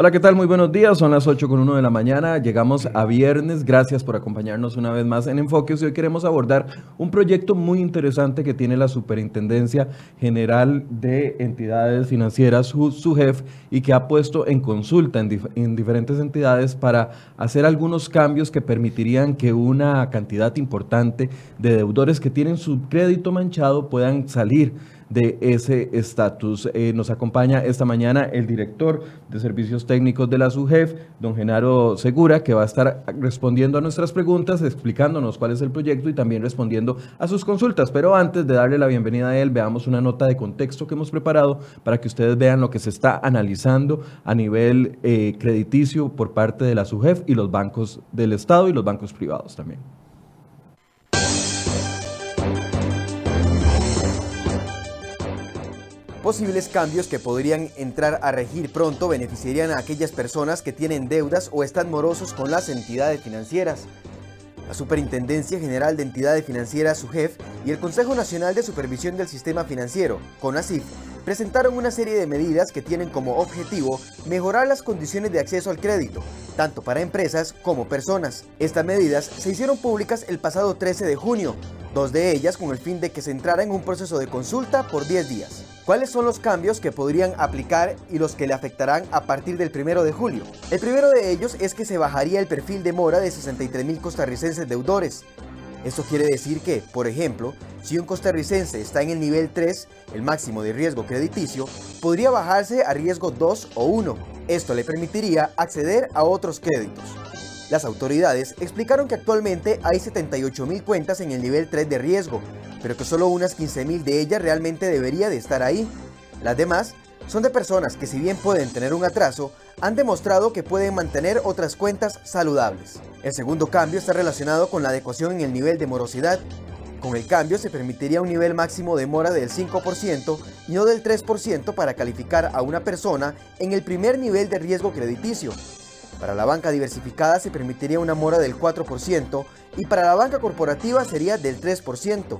Hola, ¿qué tal? Muy buenos días. Son las 8 con 1 de la mañana. Llegamos a viernes. Gracias por acompañarnos una vez más en Enfoques. Hoy queremos abordar un proyecto muy interesante que tiene la Superintendencia General de Entidades Financieras, su, jefe, y que ha puesto en consulta en, en diferentes entidades para hacer algunos cambios que permitirían que una cantidad importante de deudores que tienen su crédito manchado puedan salir de ese estatus. Eh, nos acompaña esta mañana el director de Servicios Técnicos de la SUGEF, don Genaro Segura, que va a estar respondiendo a nuestras preguntas, explicándonos cuál es el proyecto y también respondiendo a sus consultas. Pero antes de darle la bienvenida a él, veamos una nota de contexto que hemos preparado para que ustedes vean lo que se está analizando a nivel eh, crediticio por parte de la SUGEF y los bancos del Estado y los bancos privados también. Posibles cambios que podrían entrar a regir pronto beneficiarían a aquellas personas que tienen deudas o están morosos con las entidades financieras. La Superintendencia General de Entidades Financieras, SUGEF, y el Consejo Nacional de Supervisión del Sistema Financiero, CONACIF, presentaron una serie de medidas que tienen como objetivo mejorar las condiciones de acceso al crédito, tanto para empresas como personas. Estas medidas se hicieron públicas el pasado 13 de junio, dos de ellas con el fin de que se entrara en un proceso de consulta por 10 días. ¿Cuáles son los cambios que podrían aplicar y los que le afectarán a partir del primero de julio? El primero de ellos es que se bajaría el perfil de mora de 63 mil costarricenses deudores. Esto quiere decir que, por ejemplo, si un costarricense está en el nivel 3, el máximo de riesgo crediticio, podría bajarse a riesgo 2 o 1. Esto le permitiría acceder a otros créditos. Las autoridades explicaron que actualmente hay 78 mil cuentas en el nivel 3 de riesgo, pero que solo unas 15 mil de ellas realmente debería de estar ahí. Las demás son de personas que si bien pueden tener un atraso, han demostrado que pueden mantener otras cuentas saludables. El segundo cambio está relacionado con la adecuación en el nivel de morosidad. Con el cambio se permitiría un nivel máximo de mora del 5% y no del 3% para calificar a una persona en el primer nivel de riesgo crediticio, para la banca diversificada se permitiría una mora del 4% y para la banca corporativa sería del 3%.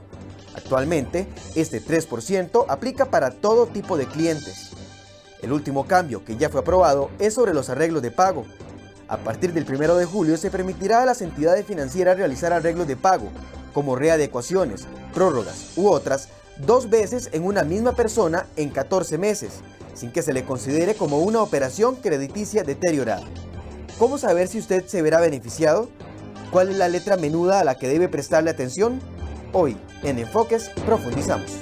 Actualmente, este 3% aplica para todo tipo de clientes. El último cambio que ya fue aprobado es sobre los arreglos de pago. A partir del 1 de julio se permitirá a las entidades financieras realizar arreglos de pago, como readecuaciones, prórrogas u otras, dos veces en una misma persona en 14 meses, sin que se le considere como una operación crediticia deteriorada. ¿Cómo saber si usted se verá beneficiado? ¿Cuál es la letra menuda a la que debe prestarle atención? Hoy, en Enfoques, profundizamos.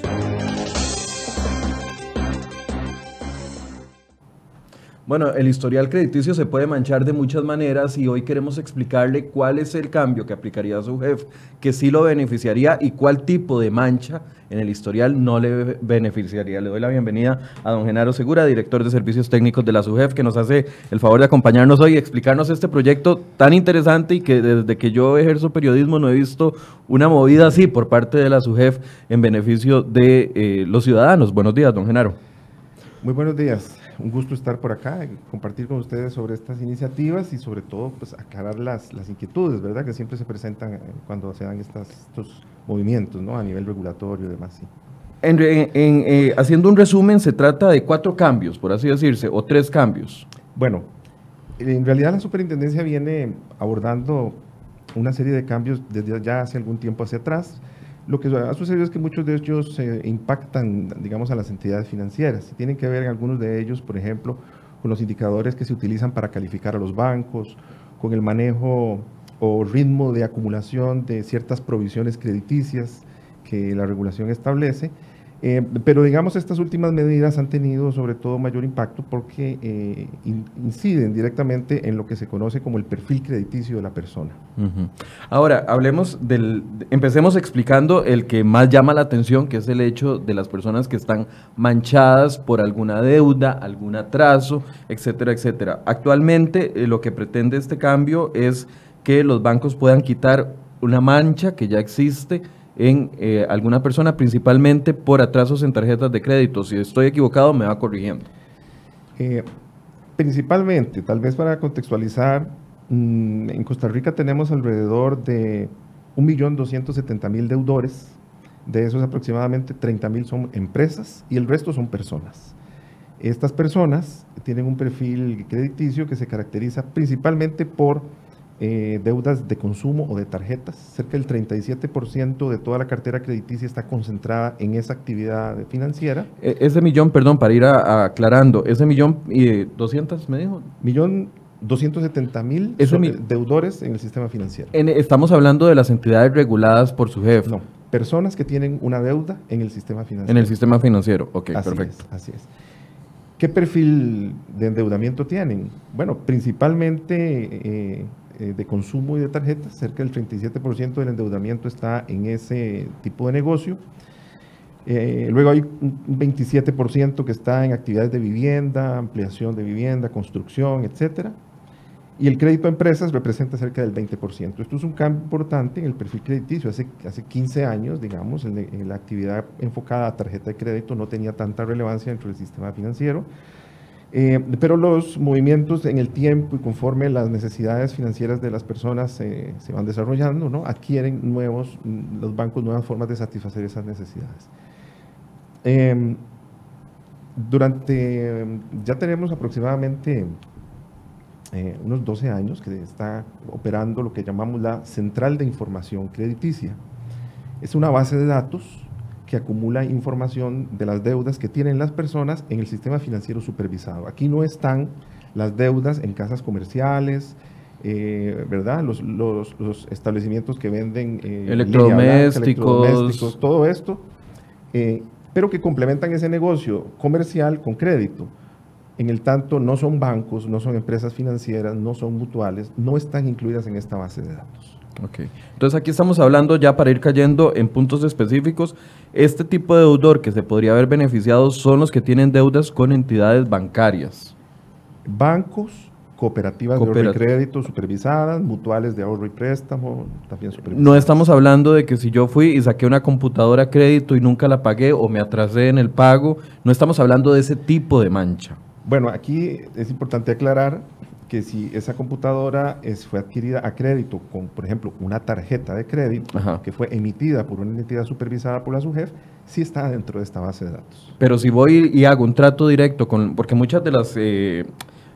Bueno, el historial crediticio se puede manchar de muchas maneras y hoy queremos explicarle cuál es el cambio que aplicaría su jefe, que sí lo beneficiaría y cuál tipo de mancha en el historial no le beneficiaría. Le doy la bienvenida a don Genaro Segura, director de Servicios Técnicos de la SUGEF, que nos hace el favor de acompañarnos hoy y explicarnos este proyecto tan interesante y que desde que yo ejerzo periodismo no he visto una movida así por parte de la SUGEF en beneficio de eh, los ciudadanos. Buenos días, don Genaro. Muy buenos días un gusto estar por acá compartir con ustedes sobre estas iniciativas y sobre todo pues aclarar las, las inquietudes, ¿verdad? Que siempre se presentan eh, cuando se dan estas, estos movimientos, ¿no? A nivel regulatorio y demás, sí. En, eh, haciendo un resumen, se trata de cuatro cambios, por así decirse, o tres cambios. Bueno, en realidad la superintendencia viene abordando una serie de cambios desde ya hace algún tiempo hacia atrás. Lo que ha sucedido es que muchos de ellos impactan, digamos, a las entidades financieras. Tienen que ver algunos de ellos, por ejemplo, con los indicadores que se utilizan para calificar a los bancos, con el manejo o ritmo de acumulación de ciertas provisiones crediticias que la regulación establece eh, pero digamos, estas últimas medidas han tenido sobre todo mayor impacto porque eh, inciden directamente en lo que se conoce como el perfil crediticio de la persona. Ahora, hablemos del, empecemos explicando el que más llama la atención, que es el hecho de las personas que están manchadas por alguna deuda, algún atraso, etcétera, etcétera. Actualmente eh, lo que pretende este cambio es que los bancos puedan quitar una mancha que ya existe, en eh, alguna persona, principalmente por atrasos en tarjetas de crédito. Si estoy equivocado, me va corrigiendo. Eh, principalmente, tal vez para contextualizar, mm, en Costa Rica tenemos alrededor de 1.270.000 deudores. De esos aproximadamente 30.000 son empresas y el resto son personas. Estas personas tienen un perfil crediticio que se caracteriza principalmente por eh, deudas de consumo o de tarjetas. Cerca del 37% de toda la cartera crediticia está concentrada en esa actividad financiera. E, ese millón, perdón, para ir aclarando, ese millón y 200 me dijo. Millón 270 mil deudores en el sistema financiero. estamos hablando de las entidades reguladas por su jefe. No, personas que tienen una deuda en el sistema financiero. En el sistema financiero, ok, perfecto. así es. ¿Qué perfil de endeudamiento tienen? Bueno, principalmente eh, eh, de consumo y de tarjetas, cerca del 37% del endeudamiento está en ese tipo de negocio. Eh, luego hay un 27% que está en actividades de vivienda, ampliación de vivienda, construcción, etcétera. Y el crédito a empresas representa cerca del 20%. Esto es un cambio importante en el perfil crediticio. Hace, hace 15 años, digamos, en la actividad enfocada a tarjeta de crédito no tenía tanta relevancia dentro del sistema financiero. Eh, pero los movimientos en el tiempo y conforme las necesidades financieras de las personas eh, se van desarrollando, ¿no? adquieren nuevos, mm, los bancos nuevas formas de satisfacer esas necesidades. Em, durante, ya tenemos aproximadamente eh, unos 12 años que está operando lo que llamamos la Central de Información Crediticia. Es una base de datos que acumula información de las deudas que tienen las personas en el sistema financiero supervisado. Aquí no están las deudas en casas comerciales, eh, ¿verdad? Los, establecimientos que venden eh, electrodomésticos. todo esto, eh, pero que complementan ese negocio comercial con crédito. En el tanto, no son bancos, no son empresas financieras, no son mutuales, no están incluidas en esta base de datos. Ok. Entonces aquí estamos hablando ya para ir cayendo en puntos específicos. Este tipo de deudor que se podría haber beneficiado son los que tienen deudas con entidades bancarias. Bancos, cooperativas de ahorro y crédito supervisadas, mutuales de ahorro y préstamo también supervisadas. No estamos hablando de que si yo fui y saqué una computadora a crédito y nunca la pagué o me atrasé en el pago, no estamos hablando de ese tipo de mancha. Bueno, aquí es importante aclarar que si esa computadora es, fue adquirida a crédito con, por ejemplo, una tarjeta de crédito que fue emitida por una entidad supervisada por la SUGEF, sí está dentro de esta base de datos. Pero si voy y hago un trato directo con, porque muchas de las, eh,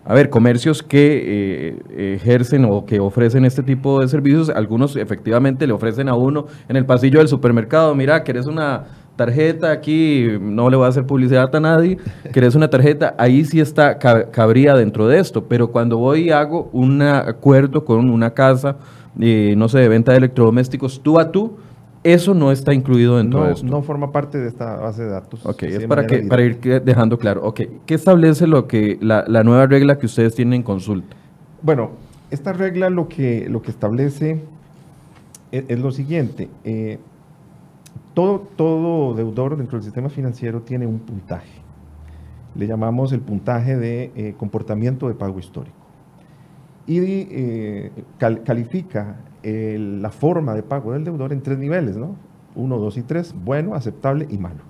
a ver, comercios que eh, ejercen o que ofrecen este tipo de servicios, algunos efectivamente le ofrecen a uno en el pasillo del supermercado, mira, querés una tarjeta aquí, no le voy a hacer publicidad a nadie, querés una tarjeta, ahí sí está, cabría dentro de esto, pero cuando voy y hago un acuerdo con una casa, eh, no sé, de venta de electrodomésticos tú a tú, eso no está incluido dentro de esto. No forma parte de esta base de datos. Ok, es para, que, para ir dejando claro. Ok, ¿qué establece lo que, la, nueva regla que ustedes tienen en consulta? Bueno, esta regla lo que, lo que establece es, lo siguiente. Eh, todo, deudor dentro del sistema financiero tiene un puntaje. Le llamamos el puntaje de eh, comportamiento de pago histórico. Y eh, califica la forma de pago del deudor en tres niveles, ¿no? Uno, dos y tres, bueno, aceptable y malo.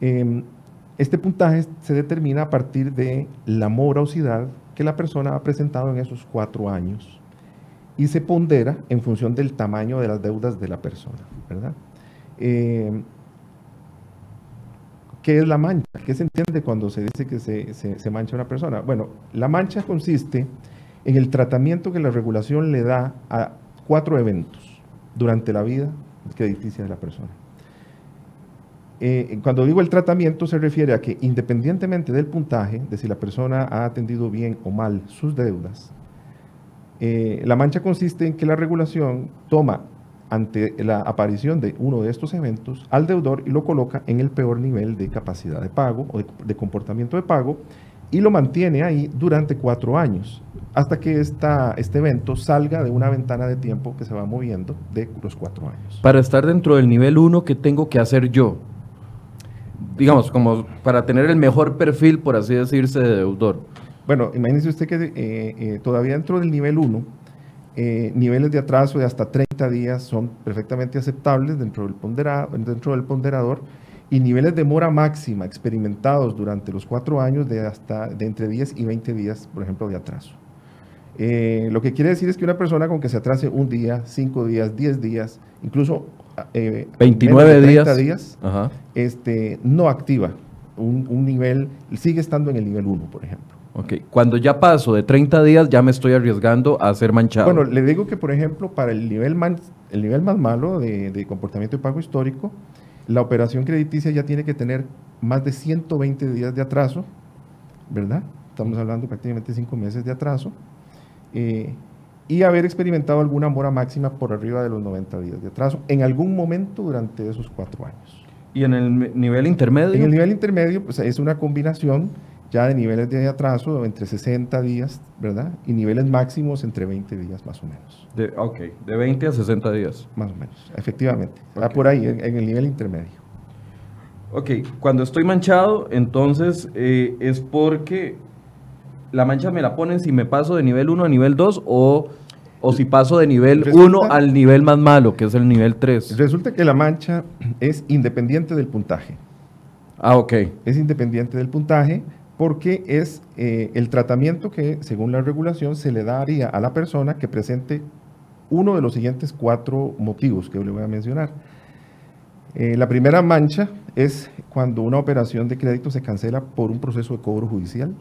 Em, este puntaje se determina a partir de la morosidad que la persona ha presentado en esos cuatro años y se pondera en función del tamaño de las deudas de la persona, ¿verdad? Eh, ¿Qué es la mancha? ¿Qué se entiende cuando se dice que se, mancha una persona? Bueno, la mancha consiste en el tratamiento que la regulación le da a cuatro eventos durante la vida crediticia de la persona. Eh, cuando digo el tratamiento se refiere a que independientemente del puntaje, de si la persona ha atendido bien o mal sus deudas, eh, la mancha consiste en que la regulación toma ante la aparición de uno de estos eventos al deudor y lo coloca en el peor nivel de capacidad de pago o de, comportamiento de pago y lo mantiene ahí durante cuatro años hasta que esta, este evento salga de una ventana de tiempo que se va moviendo de los cuatro años. Para estar dentro del nivel uno, ¿qué tengo que hacer yo? Digamos, como para tener el mejor perfil, por así decirse, de deudor. Bueno, imagínese usted que eh, eh, todavía dentro del nivel 1, eh, niveles de atraso de hasta 30 días son perfectamente aceptables dentro del, dentro del ponderador y niveles de mora máxima experimentados durante los cuatro años de hasta de entre 10 y 20 días, por ejemplo, de atraso. Eh, lo que quiere decir es que una persona con que se atrase un día, cinco días, 10 días, incluso eh, 29 días, días este, no activa un, nivel, sigue estando en el nivel 1, por ejemplo. Ok, cuando ya paso de 30 días ya me estoy arriesgando a ser manchado. Bueno, le digo que, por ejemplo, para el nivel, el nivel más malo de, de comportamiento de pago histórico, la operación crediticia ya tiene que tener más de 120 días de atraso, ¿verdad? Estamos hablando prácticamente 5 meses de atraso. Eh, y haber experimentado alguna mora máxima por arriba de los 90 días de atraso en algún momento durante esos cuatro años. ¿Y en el nivel intermedio? En el nivel intermedio pues, es una combinación ya de niveles de atraso entre 60 días, ¿verdad? Y niveles máximos entre 20 días más o menos. De, ok, de 20 a 60 días. Más o menos, efectivamente. Está por ahí, en, el nivel intermedio. Ok, cuando estoy manchado, entonces eh, es porque la mancha me la ponen si me paso de nivel 1 a nivel 2 o, o si paso de nivel 1 al nivel más malo, que es el nivel 3. Resulta que la mancha es independiente del puntaje. Ah, ok. Es independiente del puntaje porque es eh, el tratamiento que, según la regulación, se le daría a la persona que presente uno de los siguientes cuatro motivos que le voy a mencionar. Eh, la primera mancha es cuando una operación de crédito se cancela por un proceso de cobro judicial.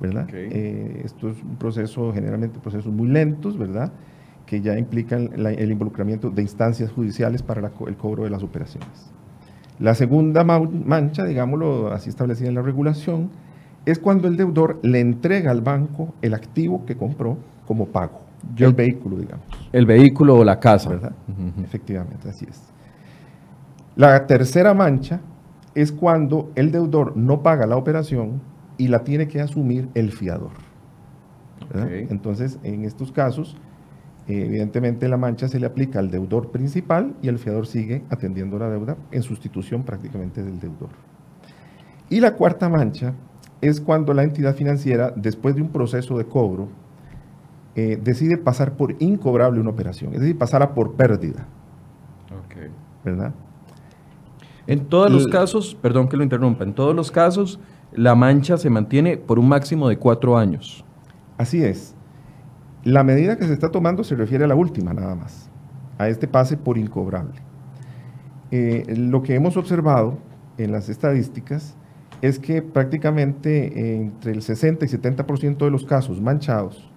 ¿verdad? Eh, esto es un proceso, generalmente procesos muy lentos, ¿verdad? Que ya implican el involucramiento de instancias judiciales para el cobro de las operaciones. La segunda mancha, digámoslo así establecida en la regulación, es cuando el deudor le entrega al banco el activo que compró como pago. el vehículo, digamos. El vehículo o la casa. ¿Verdad? Efectivamente, así es. La tercera mancha es cuando el deudor no paga la operación y la tiene que asumir el fiador. Entonces, en estos casos, evidentemente la mancha se le aplica al deudor principal y el fiador sigue atendiendo la deuda en sustitución prácticamente del deudor. Y la cuarta mancha es cuando la entidad financiera, después de un proceso de cobro, eh, decide pasar por incobrable una operación, es decir, pasar a por pérdida. ¿Verdad? En todos los casos, perdón que lo interrumpa, en todos los casos, la mancha se mantiene por un máximo de cuatro años. Así es. La medida que se está tomando se refiere a la última nada más, a este pase por incobrable. Eh, lo que hemos observado en las estadísticas es que prácticamente entre el 60 y 70% de los casos manchados,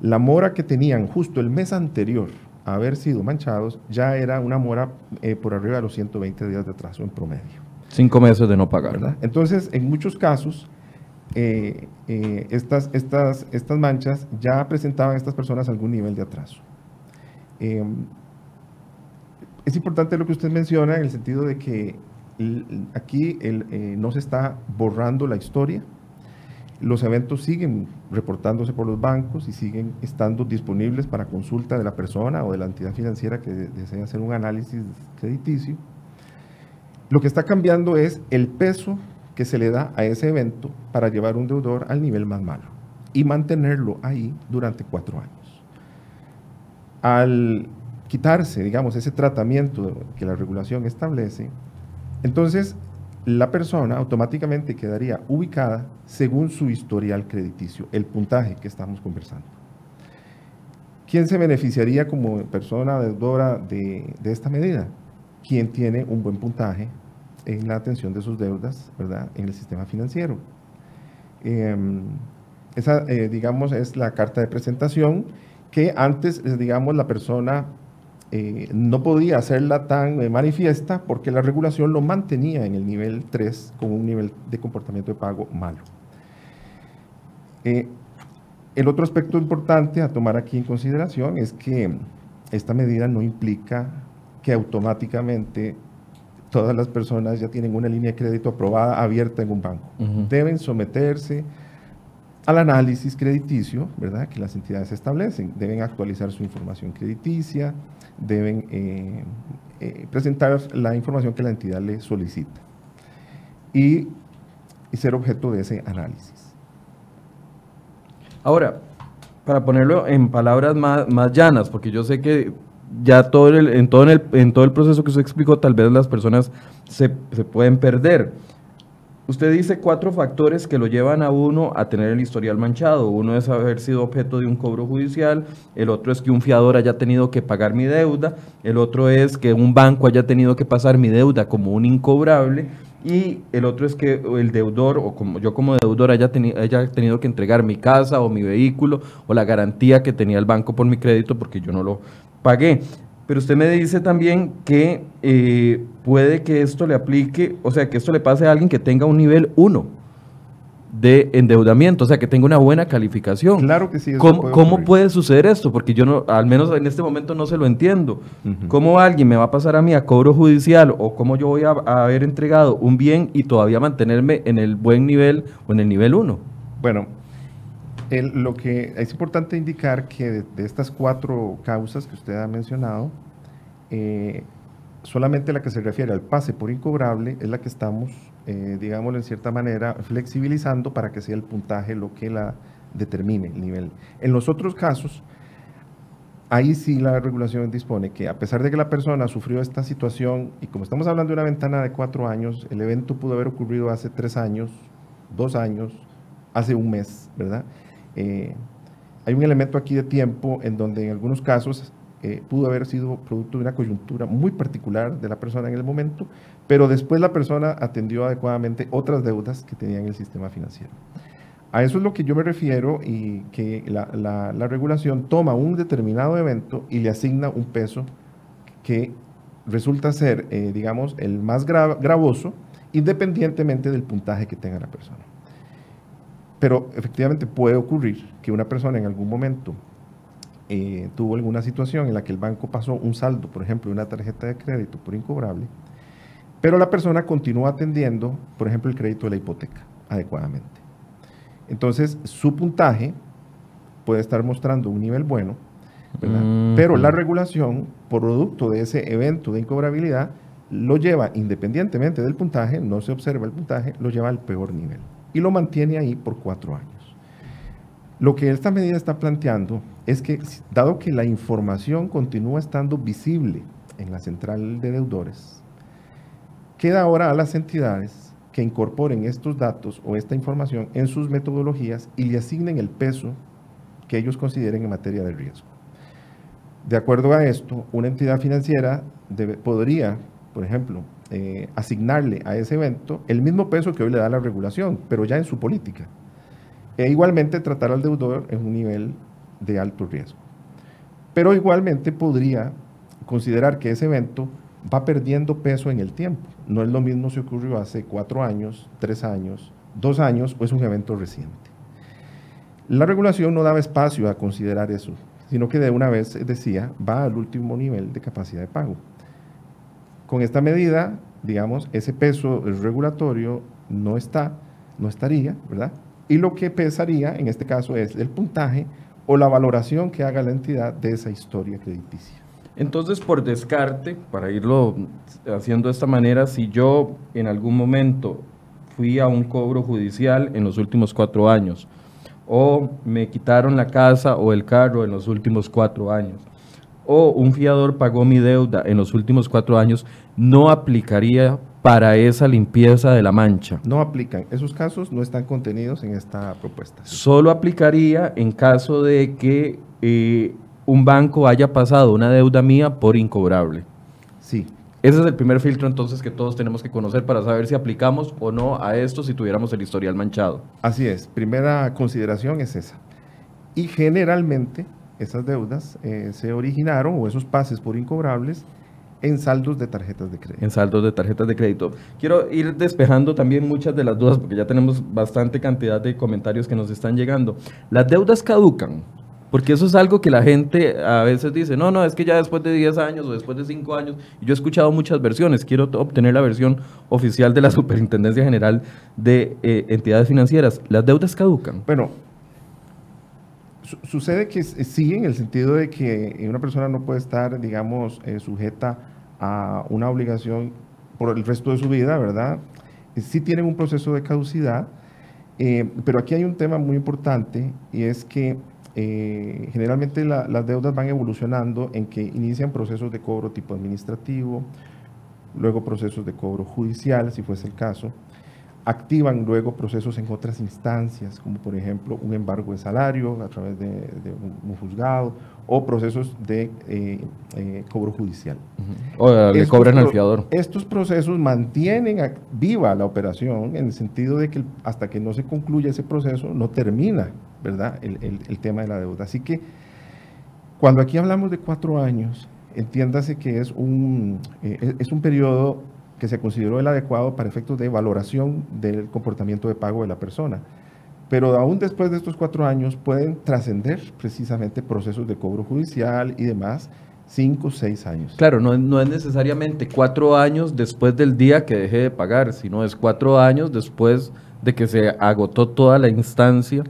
la mora que tenían justo el mes anterior a haber sido manchados ya era una mora eh, por arriba de los 120 días de atraso en promedio. Cinco meses de no pagar. ¿verdad? Entonces, en muchos casos, eh, eh, estas, estas, estas manchas ya presentaban a estas personas algún nivel de atraso. Es importante lo que usted menciona en el sentido de que aquí eh, no se está borrando la historia, los eventos siguen reportándose por los bancos y siguen estando disponibles para consulta de la persona o de la entidad financiera que desea hacer un análisis crediticio. Lo que está cambiando es el peso que se le da a ese evento para llevar un deudor al nivel más malo y mantenerlo ahí durante cuatro años. Al quitarse, digamos, ese tratamiento que la regulación establece, entonces la persona automáticamente quedaría ubicada según su historial crediticio, el puntaje que estamos conversando. ¿Quién se beneficiaría como persona deudora de, esta medida? Quien tiene un buen puntaje en la atención de sus deudas, ¿verdad? En el sistema financiero. Em, esa, eh, digamos, es la carta de presentación que antes, digamos, la persona eh, no podía hacerla tan manifiesta porque la regulación lo mantenía en el nivel 3 con un nivel de comportamiento de pago malo. el otro aspecto importante a tomar aquí en consideración es que esta medida no implica que automáticamente todas las personas ya tienen una línea de crédito aprobada abierta en un banco. Deben someterse al análisis crediticio, ¿verdad? Que las entidades establecen. Deben actualizar su información crediticia, deben eh, eh, presentar la información que la entidad le solicita y, ser objeto de ese análisis. Ahora, para ponerlo en palabras más, más llanas, porque yo sé que ya todo el, en, todo el, en todo el proceso que usted explicó, tal vez las personas se, se, pueden perder. Usted dice cuatro factores que lo llevan a uno a tener el historial manchado. Uno es haber sido objeto de un cobro judicial, el otro es que un fiador haya tenido que pagar mi deuda, el otro es que un banco haya tenido que pasar mi deuda como un incobrable y el otro es que el deudor o como yo como deudor haya, haya tenido que entregar mi casa o mi vehículo o la garantía que tenía el banco por mi crédito porque yo no lo pagué. Pero usted me dice también que eh, puede que esto le aplique, o sea, que esto le pase a alguien que tenga un nivel 1 de endeudamiento, o sea, que tenga una buena calificación. Claro que sí. ¿Cómo, puede, ¿cómo puede suceder esto? Porque yo no, al menos en este momento no se lo entiendo. ¿Cómo alguien me va a pasar a mí a cobro judicial o cómo yo voy a, haber entregado un bien y todavía mantenerme en el buen nivel o en el nivel 1? Bueno, lo que es importante indicar que de, estas cuatro causas que usted ha mencionado, eh, solamente la que se refiere al pase por incobrable es la que estamos eh, digámoslo en cierta manera, flexibilizando para que sea el puntaje lo que la determine el nivel. En los otros casos, ahí sí la regulación dispone que a pesar de que la persona sufrió esta situación, y como estamos hablando de una ventana de cuatro años, el evento pudo haber ocurrido hace tres años, dos años, hace un mes, ¿verdad? Eh, hay un elemento aquí de tiempo en donde en algunos casos eh, pudo haber sido producto de una coyuntura muy particular de la persona en el momento, pero después la persona atendió adecuadamente otras deudas que tenía en el sistema financiero. A eso es lo que yo me refiero y que la, regulación toma un determinado evento y le asigna un peso que resulta ser, eh, digamos, el más gravoso, independientemente del puntaje que tenga la persona. Pero efectivamente puede ocurrir que una persona en algún momento eh, tuvo alguna situación en la que el banco pasó un saldo, por ejemplo, una tarjeta de crédito por incobrable, pero la persona continúa atendiendo, por ejemplo, el crédito de la hipoteca adecuadamente. Entonces, su puntaje puede estar mostrando un nivel bueno, pero la regulación, producto de ese evento de incobrabilidad, lo lleva, independientemente del puntaje, no se observa el puntaje, lo lleva al peor nivel y lo mantiene ahí por cuatro años. Lo que esta medida está planteando es que, dado que la información continúa estando visible en la central de deudores, queda ahora a las entidades que incorporen estos datos o esta información en sus metodologías y le asignen el peso que ellos consideren en materia de riesgo. De acuerdo a esto, una entidad financiera podría, por ejemplo, eh, asignarle a ese evento el mismo peso que hoy le da la regulación, pero ya en su política e igualmente tratar al deudor en un nivel de alto riesgo. Pero igualmente podría considerar que ese evento va perdiendo peso en el tiempo. No es lo mismo si ocurrió hace cuatro años, tres años, dos años o es un evento reciente. La regulación no daba espacio a considerar eso, sino que de una vez decía va al último nivel de capacidad de pago. Con esta medida, digamos, ese peso regulatorio no está, no estaría, ¿verdad? y lo que pesaría en este caso es el puntaje o la valoración que haga la entidad de esa historia crediticia. Entonces, por descarte, para irlo haciendo de esta manera, si yo en algún momento fui a un cobro judicial en los últimos cuatro años, o me quitaron la casa o el carro en los últimos cuatro años, o un fiador pagó mi deuda en los últimos cuatro años, no aplicaría para esa limpieza de la mancha. No aplican. Esos casos no están contenidos en esta propuesta. Solo aplicaría en caso de que eh, un banco haya pasado una deuda mía por incobrable. Sí. Ese es el primer filtro entonces que todos tenemos que conocer para saber si aplicamos o no a esto si tuviéramos el historial manchado. Así es. Primera consideración es esa. Y generalmente esas deudas eh, se originaron o esos pases por incobrables en saldos de tarjetas de crédito. En saldos de tarjetas de crédito. Quiero ir despejando también muchas de las dudas porque ya tenemos bastante cantidad de comentarios que nos están llegando. Las deudas caducan, porque eso es algo que la gente a veces dice, no, no, es que ya después de 10 años o después de 5 años, yo he escuchado muchas versiones, quiero obtener la versión oficial de la Superintendencia General de eh, Entidades Financieras. ¿Las deudas caducan? Bueno, sucede que sí, en el sentido de que una persona no puede estar, digamos, eh, sujeta a una obligación por el resto de su vida, ¿verdad? Sí tienen un proceso de caducidad, eh, pero aquí hay un tema muy importante y es que eh, generalmente las deudas van evolucionando en que inician procesos de cobro tipo administrativo, luego procesos de cobro judicial, si fuese el caso. activan luego procesos en otras instancias, como por ejemplo un embargo de salario a través de, un, juzgado o procesos de eh, eh, cobro judicial. O le cobran al fiador. Estos procesos mantienen viva la operación en el sentido de que hasta que no se concluya ese proceso no termina ¿verdad? El, el tema de la deuda. Así que cuando aquí hablamos de cuatro años, entiéndase que es un, eh, es un periodo que se consideró el adecuado para efectos de valoración del comportamiento de pago de la persona. Pero aún después de estos cuatro años pueden trascender precisamente procesos de cobro judicial y demás, cinco o seis años. Claro, no, no es necesariamente cuatro años después del día que deje de pagar, sino es cuatro años después de que se agotó toda la instancia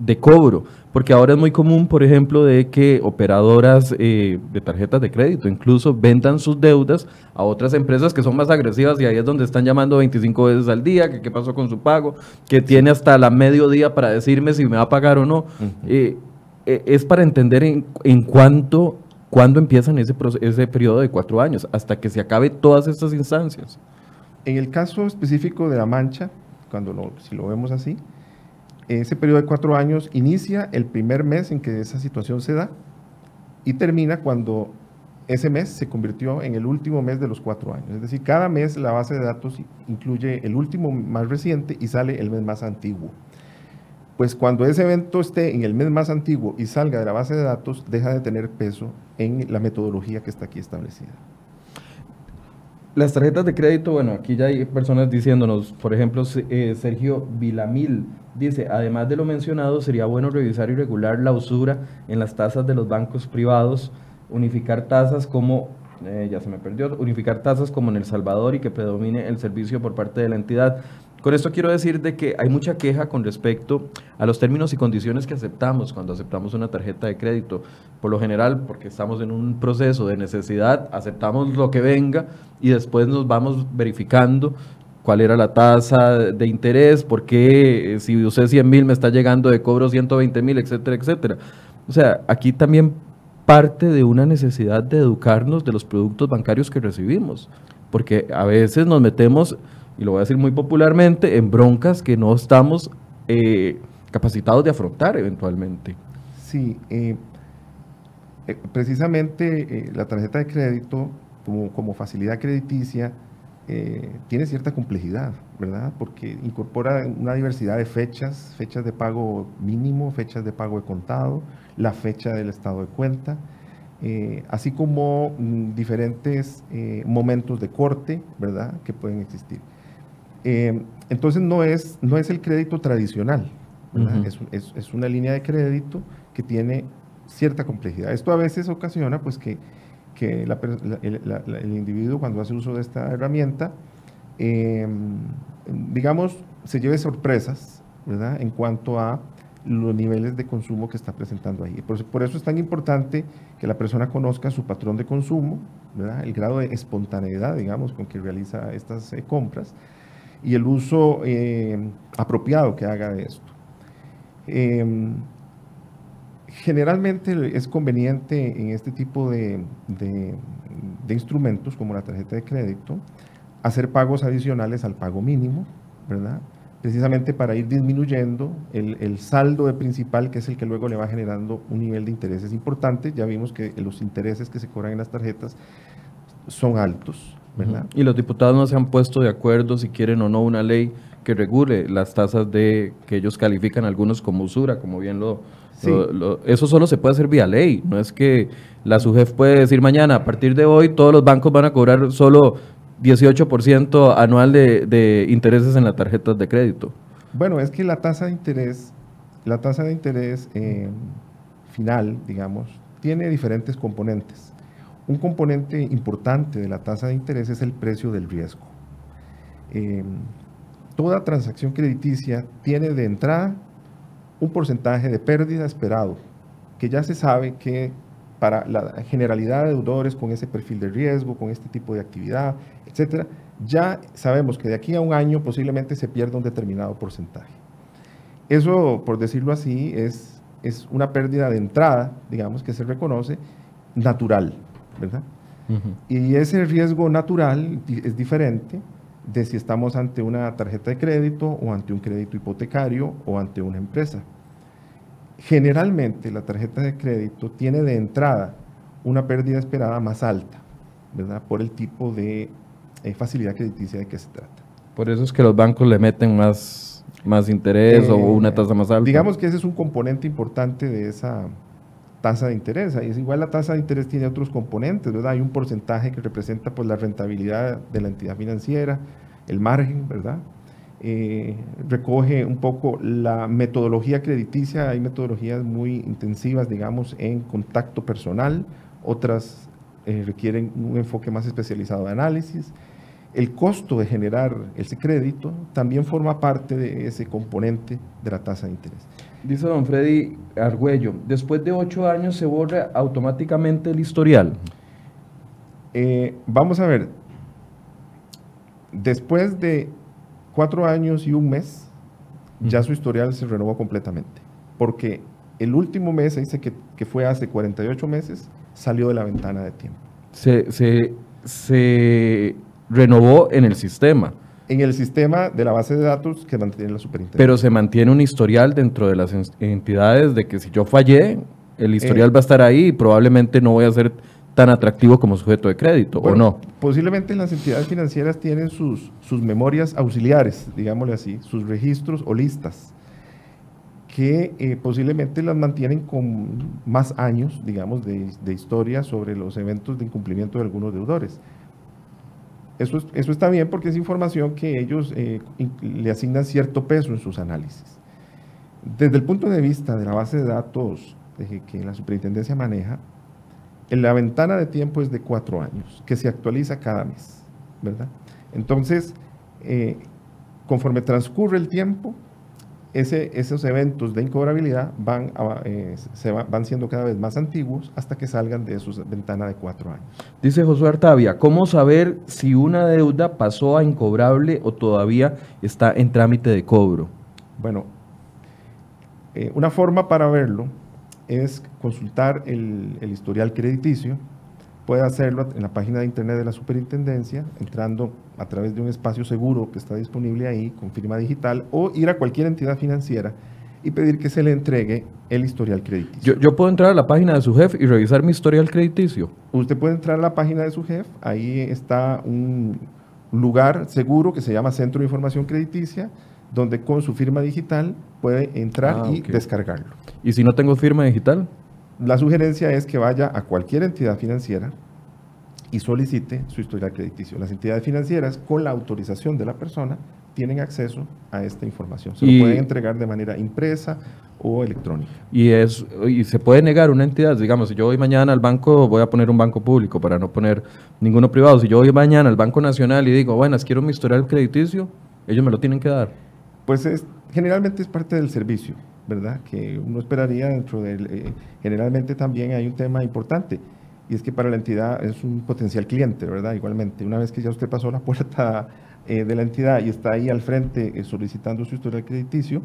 de cobro, porque ahora es muy común, por ejemplo, de que operadoras eh, de tarjetas de crédito incluso vendan sus deudas a otras empresas que son más agresivas y ahí es donde están llamando 25 veces al día, que qué pasó con su pago, que tiene hasta la mediodía para decirme si me va a pagar o no. Eh, eh, es para entender en, en cuánto, cuándo empiezan ese, ese periodo de cuatro años, hasta que se acabe todas estas instancias. En el caso específico de La Mancha, cuando si lo vemos así, ese periodo de cuatro años inicia el primer mes en que esa situación se da y termina cuando ese mes se convirtió en el último mes de los cuatro años. Es decir, cada mes la base de datos incluye el último más reciente y sale el mes más antiguo. Pues cuando ese evento esté en el mes más antiguo y salga de la base de datos, deja de tener peso en la metodología que está aquí establecida. Las tarjetas de crédito, bueno, aquí ya hay personas diciéndonos, por ejemplo, eh, Sergio Vilamil dice, además de lo mencionado, sería bueno revisar y regular la usura en las tasas de los bancos privados, unificar tasas como, eh, ya se me perdió, unificar tasas como en El Salvador y que predomine el servicio por parte de la entidad. Con esto quiero decir de que hay mucha queja con respecto a los términos y condiciones que aceptamos cuando aceptamos una tarjeta de crédito. Por lo general, porque estamos en un proceso de necesidad, aceptamos lo que venga y después nos vamos verificando cuál era la tasa de interés, por qué eh, si usé 100 mil me está llegando de cobro 120 mil, etcétera, etcétera. O sea, aquí también parte de una necesidad de educarnos de los productos bancarios que recibimos, porque a veces nos metemos y lo voy a decir muy popularmente, en broncas que no estamos eh, capacitados de afrontar eventualmente. Sí, eh, eh, precisamente la tarjeta de crédito como, facilidad crediticia tiene cierta complejidad, ¿verdad? Porque incorpora una diversidad de fechas, fechas de pago mínimo, fechas de pago de contado, la fecha del estado de cuenta, así como mm, diferentes momentos de corte, ¿verdad? Que pueden existir. Eh, entonces no es, no es el crédito tradicional, es, una línea de crédito que tiene cierta complejidad. Esto a veces ocasiona pues, que, el, individuo cuando hace uso de esta herramienta, em, digamos, se lleve sorpresas ¿verdad? en cuanto a los niveles de consumo que está presentando ahí. Por, por, eso es tan importante que la persona conozca su patrón de consumo, ¿verdad? el grado de espontaneidad, digamos, con que realiza estas eh, compras, y el uso eh, apropiado que haga de esto. Em, generalmente es conveniente en este tipo de, instrumentos, como la tarjeta de crédito, hacer pagos adicionales al pago mínimo, ¿verdad? Precisamente para ir disminuyendo el, el, saldo de principal, que es el que luego le va generando un nivel de intereses importante. Ya vimos que los intereses que se cobran en las tarjetas son altos. Y los diputados no se han puesto de acuerdo si quieren o no una ley que regule las tasas de que ellos califican algunos como usura, como bien lo, eso solo se puede hacer vía ley, no es que la SUGEF puede decir mañana, a partir de hoy todos los bancos van a cobrar solo 18% anual de, intereses en las tarjetas de crédito. Bueno, es que la tasa de interés, la tasa de interés eh, final, digamos, tiene diferentes componentes. Un componente importante de la tasa de interés es el precio del riesgo. Em, toda transacción crediticia tiene de entrada un porcentaje de pérdida esperado, que ya se sabe que para la generalidad de deudores con ese perfil de riesgo, con este tipo de actividad, etcétera, ya sabemos que de aquí a un año posiblemente se pierda un determinado porcentaje. Eso, por decirlo así, es, es una pérdida de entrada, digamos, que se reconoce natural. ¿Verdad? Y ese riesgo natural es diferente de si estamos ante una tarjeta de crédito o ante un crédito hipotecario o ante una empresa. Generalmente la tarjeta de crédito tiene de entrada una pérdida esperada más alta, ¿verdad? Por el tipo de eh, facilidad crediticia de que se trata. Por eso es que los bancos le meten más, más interés o eh, una tasa más alta. Digamos que ese es un componente importante de esa tasa de interés. Igual la tasa de interés tiene otros componentes, ¿verdad? Hay un porcentaje que representa pues, la rentabilidad de la entidad financiera, el margen, ¿verdad? Eh, recoge un poco la metodología crediticia, hay metodologías muy intensivas, digamos, en contacto personal, otras eh, requieren un enfoque más especializado de análisis. El costo de generar ese crédito también forma parte de ese componente de la tasa de interés. Dice don Freddy Argüello, después de ocho años se borra automáticamente el historial. Eh, vamos a ver, después de cuatro años y un mes, ya su historial se renovó completamente. Porque el último mes, dice que, que, fue hace 48 meses, salió de la ventana de tiempo. Se, se, se renovó en el sistema. En el sistema de la base de datos que mantiene la superintendencia. Pero se mantiene un historial dentro de las entidades de que si yo fallé, el historial eh, va a estar ahí y probablemente no voy a ser tan atractivo como sujeto de crédito, ¿o no? Posiblemente las entidades financieras tienen sus, sus memorias auxiliares, digámosle así, sus registros o listas, que eh, posiblemente las mantienen con más años, digamos, de, de, historia sobre los eventos de incumplimiento de algunos deudores. Eso, eso está bien porque es información que ellos eh, le asignan cierto peso en sus análisis. Desde el punto de vista de la base de datos que la superintendencia maneja, la ventana de tiempo es de cuatro años, que se actualiza cada mes, ¿verdad? Entonces, eh, conforme transcurre el tiempo, ese, esos eventos de incobrabilidad van, eh, se van siendo cada vez más antiguos hasta que salgan de su ventana de cuatro años. Dice Josué Artavia, ¿cómo saber si una deuda pasó a incobrable o todavía está en trámite de cobro? Bueno, eh, una forma para verlo es consultar el, historial crediticio. Puede hacerlo en la página de internet de la superintendencia, entrando a través de un espacio seguro que está disponible ahí con firma digital, o ir a cualquier entidad financiera y pedir que se le entregue el historial crediticio. Yo, puedo entrar a la página de su jefe y revisar mi historial crediticio. Usted puede entrar a la página de su jefe, ahí está un lugar seguro que se llama Centro de Información Crediticia, donde con su firma digital puede entrar ah, y descargarlo. ¿Y si no tengo firma digital? La sugerencia es que vaya a cualquier entidad financiera y solicite su historial crediticio. Las entidades financieras, con la autorización de la persona, tienen acceso a esta información. Se lo pueden entregar de manera impresa o electrónica. Y, es, y se puede negar una entidad, digamos, si yo voy mañana al banco, voy a poner un banco público para no poner ninguno privado. Si yo voy mañana al Banco Nacional y digo, bueno, quiero mi historial crediticio, ellos me lo tienen que dar. Pues es, generalmente es parte del servicio, ¿verdad? Que uno esperaría dentro del... Eh, generalmente también hay un tema importante, y es que para la entidad es un potencial cliente, ¿verdad? Igualmente, una vez que ya usted pasó la puerta eh, de la entidad y está ahí al frente eh, solicitando su historial crediticio,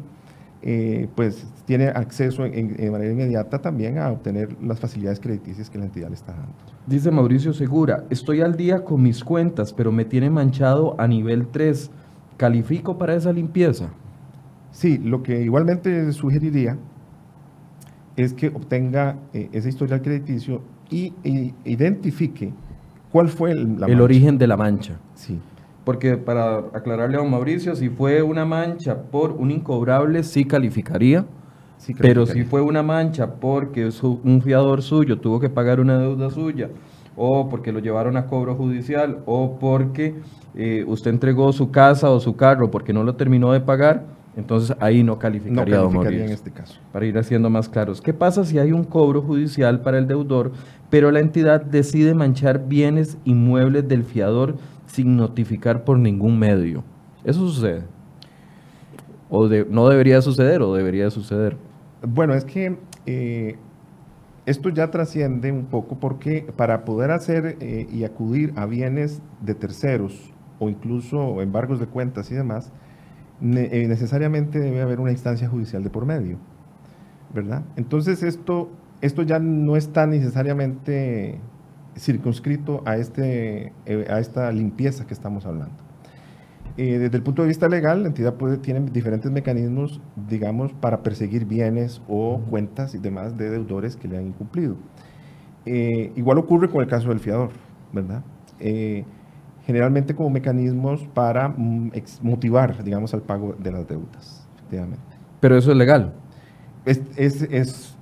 pues tiene acceso de manera inmediata también a obtener las facilidades crediticias que la entidad le está dando. Dice Mauricio Segura, estoy al día con mis cuentas, pero me tiene manchado a nivel 3 ¿Califico para esa limpieza? Sí, lo que igualmente sugeriría es que obtenga eh, ese historial crediticio y, identifique cuál fue el, el origen de la mancha. Sí. Porque para aclararle a don Mauricio, si fue una mancha por un incobrable, sí calificaría. Sí pero si fue una mancha porque un fiador suyo tuvo que pagar una deuda suya, o porque lo llevaron a cobro judicial, o porque eh, usted entregó su casa o su carro porque no lo terminó de pagar, entonces ahí no calificaría, no calificaría en este caso. Para ir haciendo más claros. ¿Qué pasa si hay un cobro judicial para el deudor, pero la entidad decide manchar bienes inmuebles del fiador sin notificar por ningún medio? ¿Eso sucede? ¿O no debería suceder o debería suceder? Bueno, es que eh, esto ya trasciende un poco porque para poder hacer eh, y acudir a bienes de terceros o incluso embargos de cuentas y demás, necesariamente debe haber una instancia judicial de por medio, ¿verdad? Entonces esto, esto ya no está necesariamente circunscrito a, este, eh, a esta limpieza que estamos hablando. Eh, desde el punto de vista legal, la entidad puede, tiene diferentes mecanismos, digamos, para perseguir bienes o cuentas y demás de deudores que le han incumplido. Eh, igual ocurre con el caso del fiador, ¿verdad? Eh, generalmente como mecanismos para mm, motivar, digamos, al pago de las deudas, efectivamente. Pero eso es legal. Es, es, es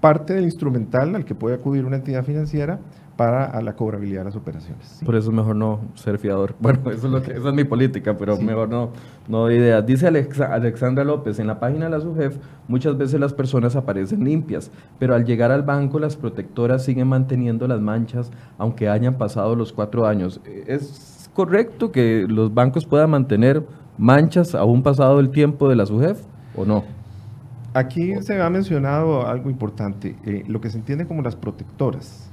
parte del instrumental al que puede acudir una entidad financiera para la cobrabilidad de las operaciones. Por eso es mejor no ser fiador. Bueno, eso es lo que, esa es mi política, pero mejor no, no doy ideas. Dice Alexandra López, en la página de la SUGEF muchas veces las personas aparecen limpias, pero al llegar al banco las protectoras siguen manteniendo las manchas aunque hayan pasado los cuatro años. ¿Es correcto que los bancos puedan mantener manchas aún pasado el tiempo de la SUGEF o no? Aquí se ha mencionado algo importante, eh, lo que se entiende como las protectoras.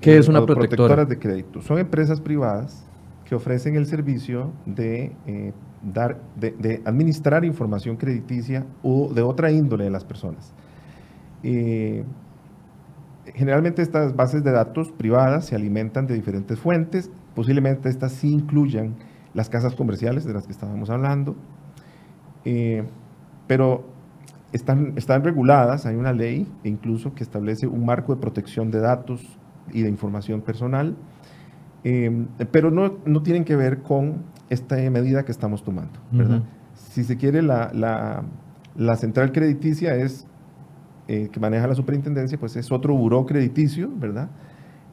¿Qué es una protectora? Protectoras de crédito. Son empresas privadas que ofrecen el servicio de, eh, dar, de, administrar información crediticia o de otra índole de las personas. Eh, generalmente estas bases de datos privadas se alimentan de diferentes fuentes, posiblemente estas sí incluyan las casas comerciales de las que estábamos hablando, eh, pero están, están reguladas, hay una ley incluso que establece un marco de protección de datos y de información personal, em, pero no, no, tienen que ver con esta medida que estamos tomando. ¿verdad? Si se quiere, la, la, la central crediticia es, eh, que maneja la superintendencia, pues es otro buró crediticio, ¿verdad?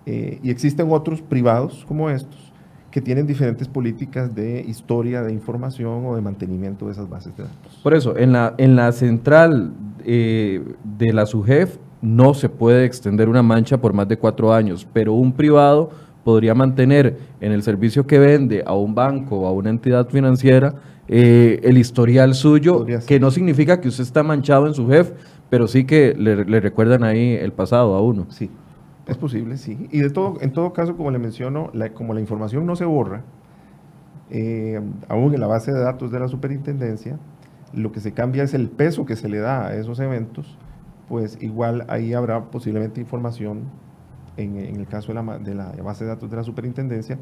Eh, y existen otros privados como estos que tienen diferentes políticas de historia, de información o de mantenimiento de esas bases de datos. Por eso, en la, en la central eh, de la SUGEF no se puede extender una mancha por más de cuatro años, pero un privado podría mantener en el servicio que vende a un banco o a una entidad financiera eh, el historial suyo, que no significa que usted está manchado en su jefe, pero sí que le, recuerdan ahí el pasado a uno. Sí, es posible, sí. Y de todo, en todo caso, como le menciono, como la información no se borra, eh, aún en la base de datos de la superintendencia, lo que se cambia es el peso que se le da a esos eventos pues igual ahí habrá posiblemente información en, el caso de la, base de datos de la superintendencia,